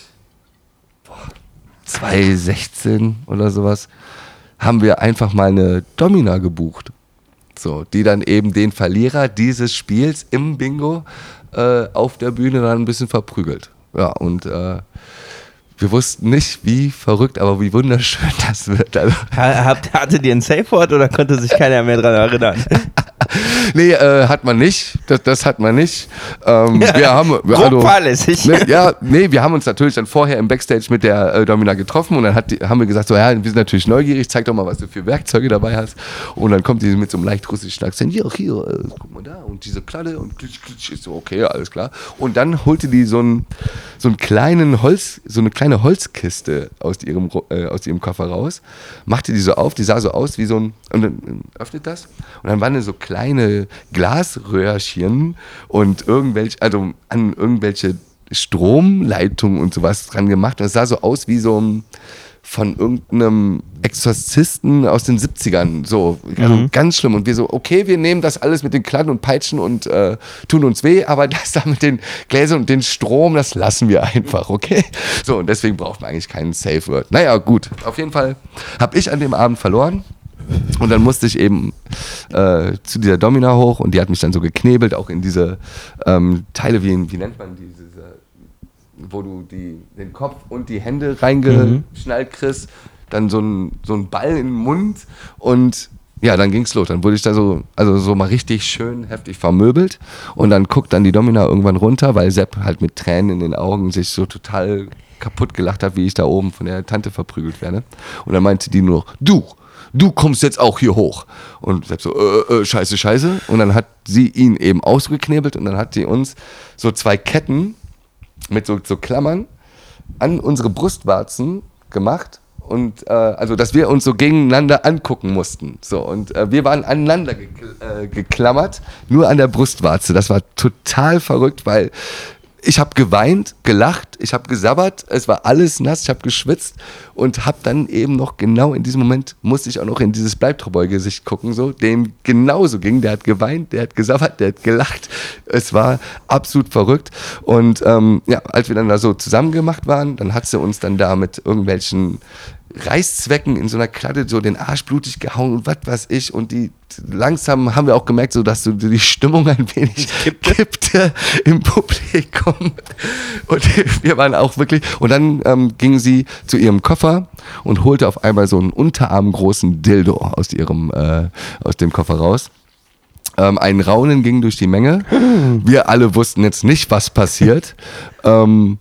B: 2016 oder sowas, haben wir einfach mal eine Domina gebucht. So, die dann eben den Verlierer dieses Spiels im Bingo äh, auf der Bühne dann ein bisschen verprügelt. Ja, und äh, wir wussten nicht, wie verrückt, aber wie wunderschön das wird. Also
A: Habt, hattet ihr ein Safe-Wort oder konnte sich keiner mehr daran erinnern?
B: nee, äh, hat man nicht. Das, das hat man nicht. Ähm,
A: ja,
B: wir haben,
A: also.
B: Ne, ja, nee, wir haben uns natürlich dann vorher im Backstage mit der äh, Domina getroffen und dann hat haben wir gesagt, so, ja, wir sind natürlich neugierig, zeig doch mal, was du für Werkzeuge dabei hast. Und dann kommt die mit so einem leicht russischen Akzent, hier, hier, äh, guck mal da und diese Platte und klitsch, klitsch, ist so, okay, alles klar. Und dann holte die so einen, so einen kleinen Holz, so eine kleine Holzkiste aus ihrem, äh, aus ihrem Koffer raus, machte die so auf, die sah so aus wie so ein, und dann öffnet das und dann waren so kleine Glasröhrchen und irgendwelche, also an irgendwelche Stromleitungen und sowas dran gemacht. Und es sah so aus wie so ein von irgendeinem Exorzisten aus den 70ern. So, also mhm. ganz schlimm. Und wir so, okay, wir nehmen das alles mit den Klatten und Peitschen und äh, tun uns weh, aber das da mit den Gläsern und den Strom, das lassen wir einfach, okay? So, und deswegen braucht man eigentlich keinen Safe Word. Naja, gut. Auf jeden Fall habe ich an dem Abend verloren. Und dann musste ich eben äh, zu dieser Domina hoch und die hat mich dann so geknebelt, auch in diese ähm, Teile, wie, wie nennt man diese, wo du die, den Kopf und die Hände reingeschnallt kriegst, dann so ein, so ein Ball in den Mund und ja, dann ging's los. Dann wurde ich da so, also so mal richtig schön heftig vermöbelt. Und dann guckt dann die Domina irgendwann runter, weil Sepp halt mit Tränen in den Augen sich so total kaputt gelacht hat, wie ich da oben von der Tante verprügelt werde. Und dann meinte die nur, du, du kommst jetzt auch hier hoch. Und Sepp so, äh, äh, scheiße, scheiße. Und dann hat sie ihn eben ausgeknebelt und dann hat sie uns so zwei Ketten mit so, so Klammern an unsere Brustwarzen gemacht und äh, also dass wir uns so gegeneinander angucken mussten. So und äh, wir waren aneinander gekl äh, geklammert, nur an der Brustwarze. Das war total verrückt, weil ich habe geweint, gelacht, ich habe gesabbert, es war alles nass, ich habe geschwitzt und habe dann eben noch genau in diesem Moment musste ich auch noch in dieses Bleibtreuboy-Gesicht gucken, so dem genauso ging. Der hat geweint, der hat gesabbert, der hat gelacht. Es war absolut verrückt und ähm, ja, als wir dann da so zusammen gemacht waren, dann hat sie uns dann da mit irgendwelchen Reißzwecken in so einer Klatte so den Arsch blutig gehauen und was weiß ich. Und die langsam haben wir auch gemerkt, so dass so die Stimmung ein wenig kippte, kippte im Publikum. Und wir waren auch wirklich. Und dann ähm, ging sie zu ihrem Koffer und holte auf einmal so einen unterarmgroßen Dildo aus ihrem äh, aus dem Koffer raus. Ähm, ein Raunen ging durch die Menge. Wir alle wussten jetzt nicht, was passiert. Ähm,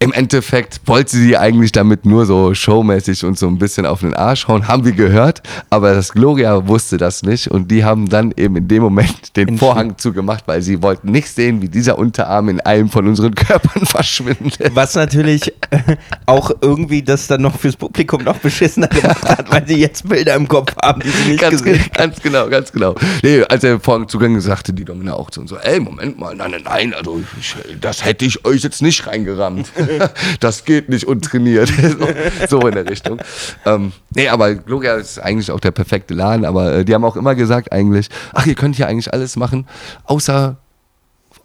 B: im Endeffekt wollte sie eigentlich damit nur so showmäßig und so ein bisschen auf den Arsch hauen, haben wir gehört, aber das Gloria wusste das nicht und die haben dann eben in dem Moment den Vorhang zugemacht, weil sie wollten nicht sehen, wie dieser Unterarm in einem von unseren Körpern verschwindet.
A: Was natürlich auch irgendwie das dann noch fürs Publikum noch beschissener gemacht hat, weil sie jetzt Bilder im Kopf haben, die sie nicht
B: ganz,
A: gesehen
B: haben. Ganz genau, ganz genau. Nee, als der Vorhang zugegangen sagte die Domina auch zu uns so, ey, Moment mal, nein, nein, nein, also ich, das hätte ich euch jetzt nicht reingerammt. das geht nicht untrainiert. so, in der Richtung. Ähm, nee, aber Gloria ist eigentlich auch der perfekte Laden, aber äh, die haben auch immer gesagt eigentlich, ach, ihr könnt hier eigentlich alles machen, außer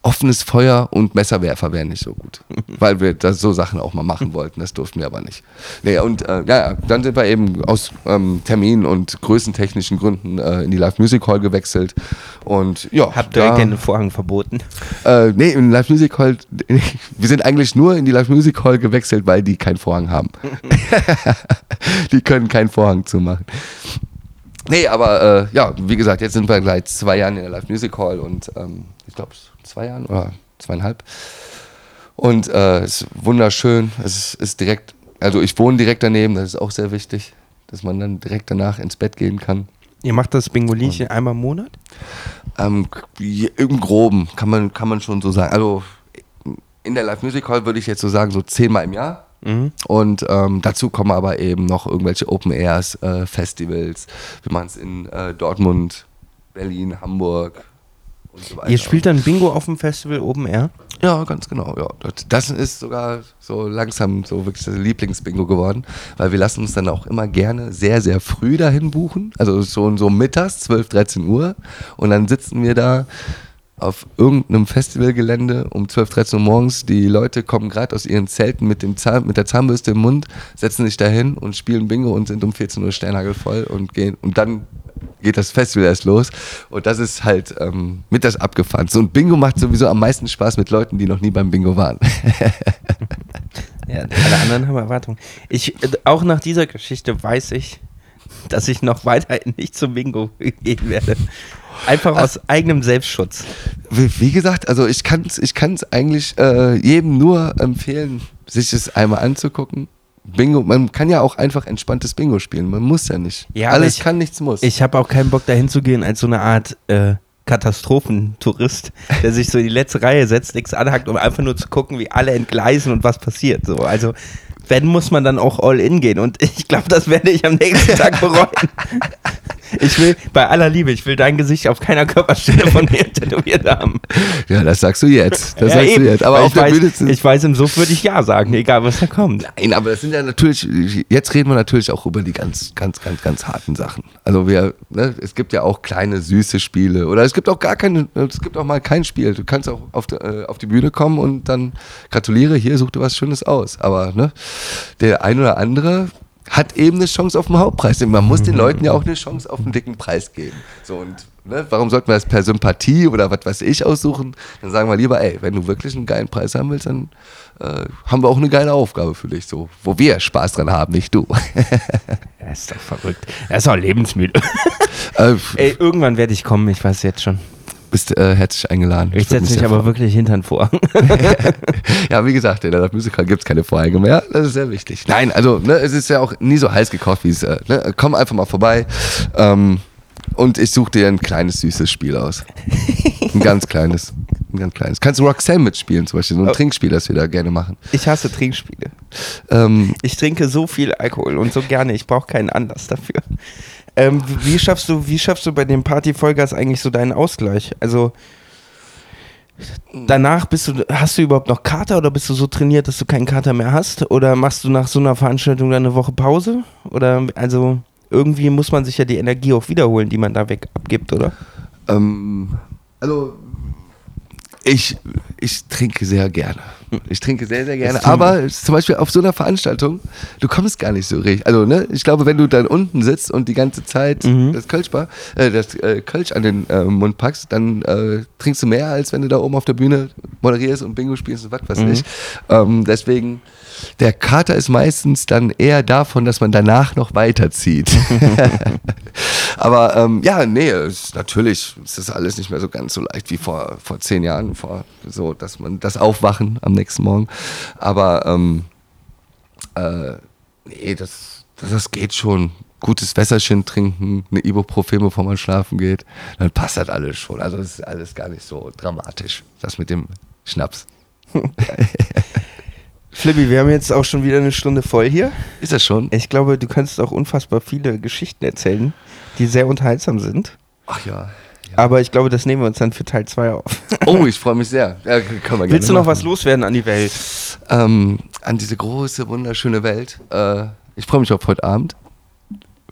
B: offenes Feuer und Messerwerfer wären nicht so gut. Weil wir das so Sachen auch mal machen wollten. Das durften wir aber nicht. Nee, und äh, ja, dann sind wir eben aus ähm, Termin- und größentechnischen Gründen äh, in die Live Music Hall gewechselt. Und ja.
A: Habt ihr den Vorhang verboten?
B: Äh, nee, in Live Music Hall, wir sind eigentlich nur in die Live Music Hall gewechselt, weil die keinen Vorhang haben. die können keinen Vorhang zumachen. Nee, aber äh, ja, wie gesagt, jetzt sind wir seit zwei Jahren in der Live Music Hall und ähm, ich glaube zwei Jahren oder zweieinhalb. Und äh, es ist wunderschön. Es ist, ist direkt, also ich wohne direkt daneben, das ist auch sehr wichtig, dass man dann direkt danach ins Bett gehen kann.
A: Ihr macht das Bingolinchen einmal im Monat?
B: Ähm, Im Groben kann man, kann man schon so sagen. Also in der Live Music Hall würde ich jetzt so sagen, so zehnmal im Jahr. Mhm. Und ähm, dazu kommen aber eben noch irgendwelche Open Airs, äh, Festivals. Wir machen es in äh, Dortmund, Berlin, Hamburg
A: und so weiter. Ihr spielt dann Bingo auf dem Festival Open Air?
B: Ja, ganz genau. Ja. Das ist sogar so langsam so wirklich das Lieblingsbingo geworden, weil wir lassen uns dann auch immer gerne sehr, sehr früh dahin buchen. Also schon so mittags, 12, 13 Uhr. Und dann sitzen wir da auf irgendeinem Festivalgelände um 12, 13 Uhr morgens. Die Leute kommen gerade aus ihren Zelten mit, dem Zahn, mit der Zahnbürste im Mund, setzen sich dahin und spielen Bingo und sind um 14 Uhr sternhagelvoll und gehen. Und dann geht das Festival erst los. Und das ist halt ähm, mit das abgefahren. So ein Bingo macht sowieso am meisten Spaß mit Leuten, die noch nie beim Bingo waren.
A: ja, alle anderen haben Erwartungen. Ich, äh, auch nach dieser Geschichte weiß ich, dass ich noch weiterhin nicht zum Bingo gehen werde. Einfach aus eigenem Selbstschutz.
B: Wie, wie, gesagt, also ich kann es ich kann's eigentlich äh, jedem nur empfehlen, sich es einmal anzugucken. Bingo, man kann ja auch einfach entspanntes Bingo spielen. Man muss ja nicht.
A: Ja, Alles ich, kann, nichts muss. Ich habe auch keinen Bock dahin zu gehen als so eine Art äh, Katastrophentourist, der sich so in die letzte Reihe setzt, nichts anhackt, um einfach nur zu gucken, wie alle entgleisen und was passiert. So, also wenn muss man dann auch all in gehen und ich glaube, das werde ich am nächsten Tag bereuen. Ich will, bei aller Liebe, ich will dein Gesicht auf keiner Körperstelle von mir tätowiert haben.
B: Ja, das sagst du jetzt. Das
A: ja, sagst eben. du jetzt. Aber auf ich, der weiß, Bühne ich weiß, im Suff würde ich ja sagen, egal was da kommt.
B: Nein, aber das sind ja natürlich, jetzt reden wir natürlich auch über die ganz, ganz, ganz, ganz harten Sachen. Also wir, ne, es gibt ja auch kleine, süße Spiele. Oder es gibt auch gar keine, es gibt auch mal kein Spiel. Du kannst auch auf, die, äh, auf die Bühne kommen und dann gratuliere, hier such dir was Schönes aus. Aber ne, der ein oder andere hat eben eine Chance auf den Hauptpreis. Man muss den Leuten ja auch eine Chance auf einen dicken Preis geben. So und ne, warum sollten wir das per Sympathie oder was weiß ich aussuchen? Dann sagen wir lieber, ey, wenn du wirklich einen geilen Preis haben willst, dann äh, haben wir auch eine geile Aufgabe für dich, so, wo wir Spaß dran haben, nicht du.
A: Er ist doch verrückt. Er ist auch lebensmüde. Äh, ey, irgendwann werde ich kommen, ich weiß jetzt schon
B: bist äh, herzlich eingeladen.
A: Ich, ich setze mich aber freuen. wirklich hintern vor.
B: ja, wie gesagt, in der Musical gibt es keine Vorhänge mehr. Das ist sehr wichtig. Nein, also ne, es ist ja auch nie so heiß gekocht, wie es. Äh, ne, komm einfach mal vorbei. Ähm, und ich suche dir ein kleines, süßes Spiel aus. Ein ganz kleines. Ein ganz kleines. Kannst du Roxanne mitspielen zum Beispiel, so ein oh. Trinkspiel, das wir da gerne machen.
A: Ich hasse Trinkspiele. Ähm, ich trinke so viel Alkohol und so gerne, ich brauche keinen Anlass dafür. Ähm, wie schaffst du, wie schaffst du bei dem Party Vollgas eigentlich so deinen Ausgleich? Also danach bist du, hast du überhaupt noch Kater oder bist du so trainiert, dass du keinen Kater mehr hast? Oder machst du nach so einer Veranstaltung dann eine Woche Pause? Oder also irgendwie muss man sich ja die Energie auch wiederholen, die man da weg abgibt, oder?
B: Ähm, also ich, ich trinke sehr gerne. Ich trinke sehr, sehr gerne. Aber zum Beispiel auf so einer Veranstaltung, du kommst gar nicht so richtig. Also, ne, ich glaube, wenn du dann unten sitzt und die ganze Zeit mhm. das Kölschbar, äh, das äh, Kölsch an den äh, Mund packst, dann äh, trinkst du mehr, als wenn du da oben auf der Bühne moderierst und Bingo spielst und was weiß mhm. ich. Ähm, deswegen der Kater ist meistens dann eher davon, dass man danach noch weiterzieht. Aber ähm, ja, nee, ist, natürlich ist das alles nicht mehr so ganz so leicht wie vor, vor zehn Jahren, vor so, dass man das Aufwachen am nächsten Morgen. Aber ähm, äh, nee, das, das, das geht schon gutes Wässerchen trinken, eine Ibuprofen, bevor man schlafen geht, dann passt das alles schon. Also das ist alles gar nicht so dramatisch, das mit dem Schnaps.
A: Flippy, wir haben jetzt auch schon wieder eine Stunde voll hier.
B: Ist das schon?
A: Ich glaube, du kannst auch unfassbar viele Geschichten erzählen, die sehr unterhaltsam sind.
B: Ach ja.
A: ja. Aber ich glaube, das nehmen wir uns dann für Teil 2 auf.
B: Oh, ich freue mich sehr. Ja,
A: Willst du noch machen. was loswerden an die Welt?
B: Ähm, an diese große, wunderschöne Welt. Äh, ich freue mich auf heute Abend.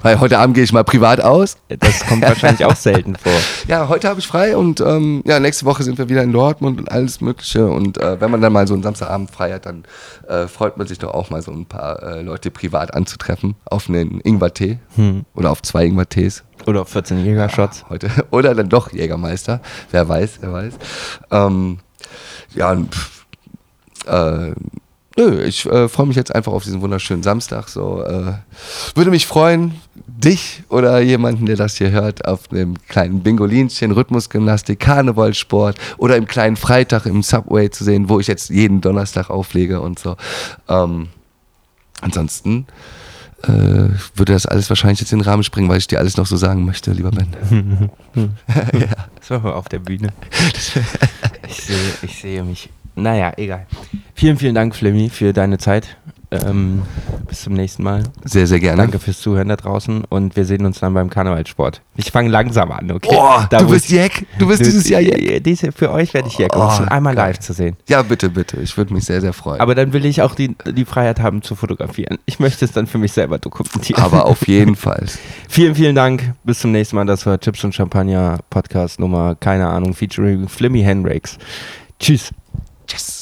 B: Weil heute Abend gehe ich mal privat aus.
A: Das kommt wahrscheinlich auch selten vor.
B: Ja, heute habe ich frei und ähm, ja, nächste Woche sind wir wieder in Dortmund und alles Mögliche. Und äh, wenn man dann mal so einen Samstagabend frei hat, dann äh, freut man sich doch auch mal so ein paar äh, Leute privat anzutreffen auf einen Ingwer-Tee hm. oder auf zwei Ingwer-Tees.
A: Oder auf 14 Jägershots.
B: Ja, heute. Oder dann doch Jägermeister. Wer weiß, wer weiß. Ähm, ja, pff, äh, nö, ich äh, freue mich jetzt einfach auf diesen wunderschönen Samstag. So, äh, würde mich freuen, dich oder jemanden, der das hier hört, auf einem kleinen Bingolinchen, Rhythmusgymnastik, Karnevalsport oder im kleinen Freitag im Subway zu sehen, wo ich jetzt jeden Donnerstag auflege und so. Ähm, ansonsten äh, würde das alles wahrscheinlich jetzt in den Rahmen springen, weil ich dir alles noch so sagen möchte, lieber Ben.
A: ja. So, auf der Bühne. ich, sehe, ich sehe mich. Naja, egal. Vielen, vielen Dank, Flemmy, für deine Zeit. Ähm, bis zum nächsten Mal.
B: Sehr, sehr gerne.
A: Danke fürs Zuhören da draußen und wir sehen uns dann beim Karnevalsport. Ich fange langsam an, okay?
B: Oh,
A: Da
B: du bist Jack. Du bist dieses Jahr Jack.
A: Diese, für euch werde ich Jack, um
B: Oh,
A: schon einmal
B: geil.
A: live zu sehen.
B: Ja, bitte, bitte. Ich würde mich sehr, sehr freuen.
A: Aber dann will ich auch die, die Freiheit haben zu fotografieren. Ich möchte es dann für mich selber dokumentieren.
B: Aber auf jeden Fall.
A: Vielen, vielen Dank. Bis zum nächsten Mal. Das war Chips und Champagner Podcast Nummer, keine Ahnung, featuring Flimmy Handbrakes. Tschüss.
B: Tschüss.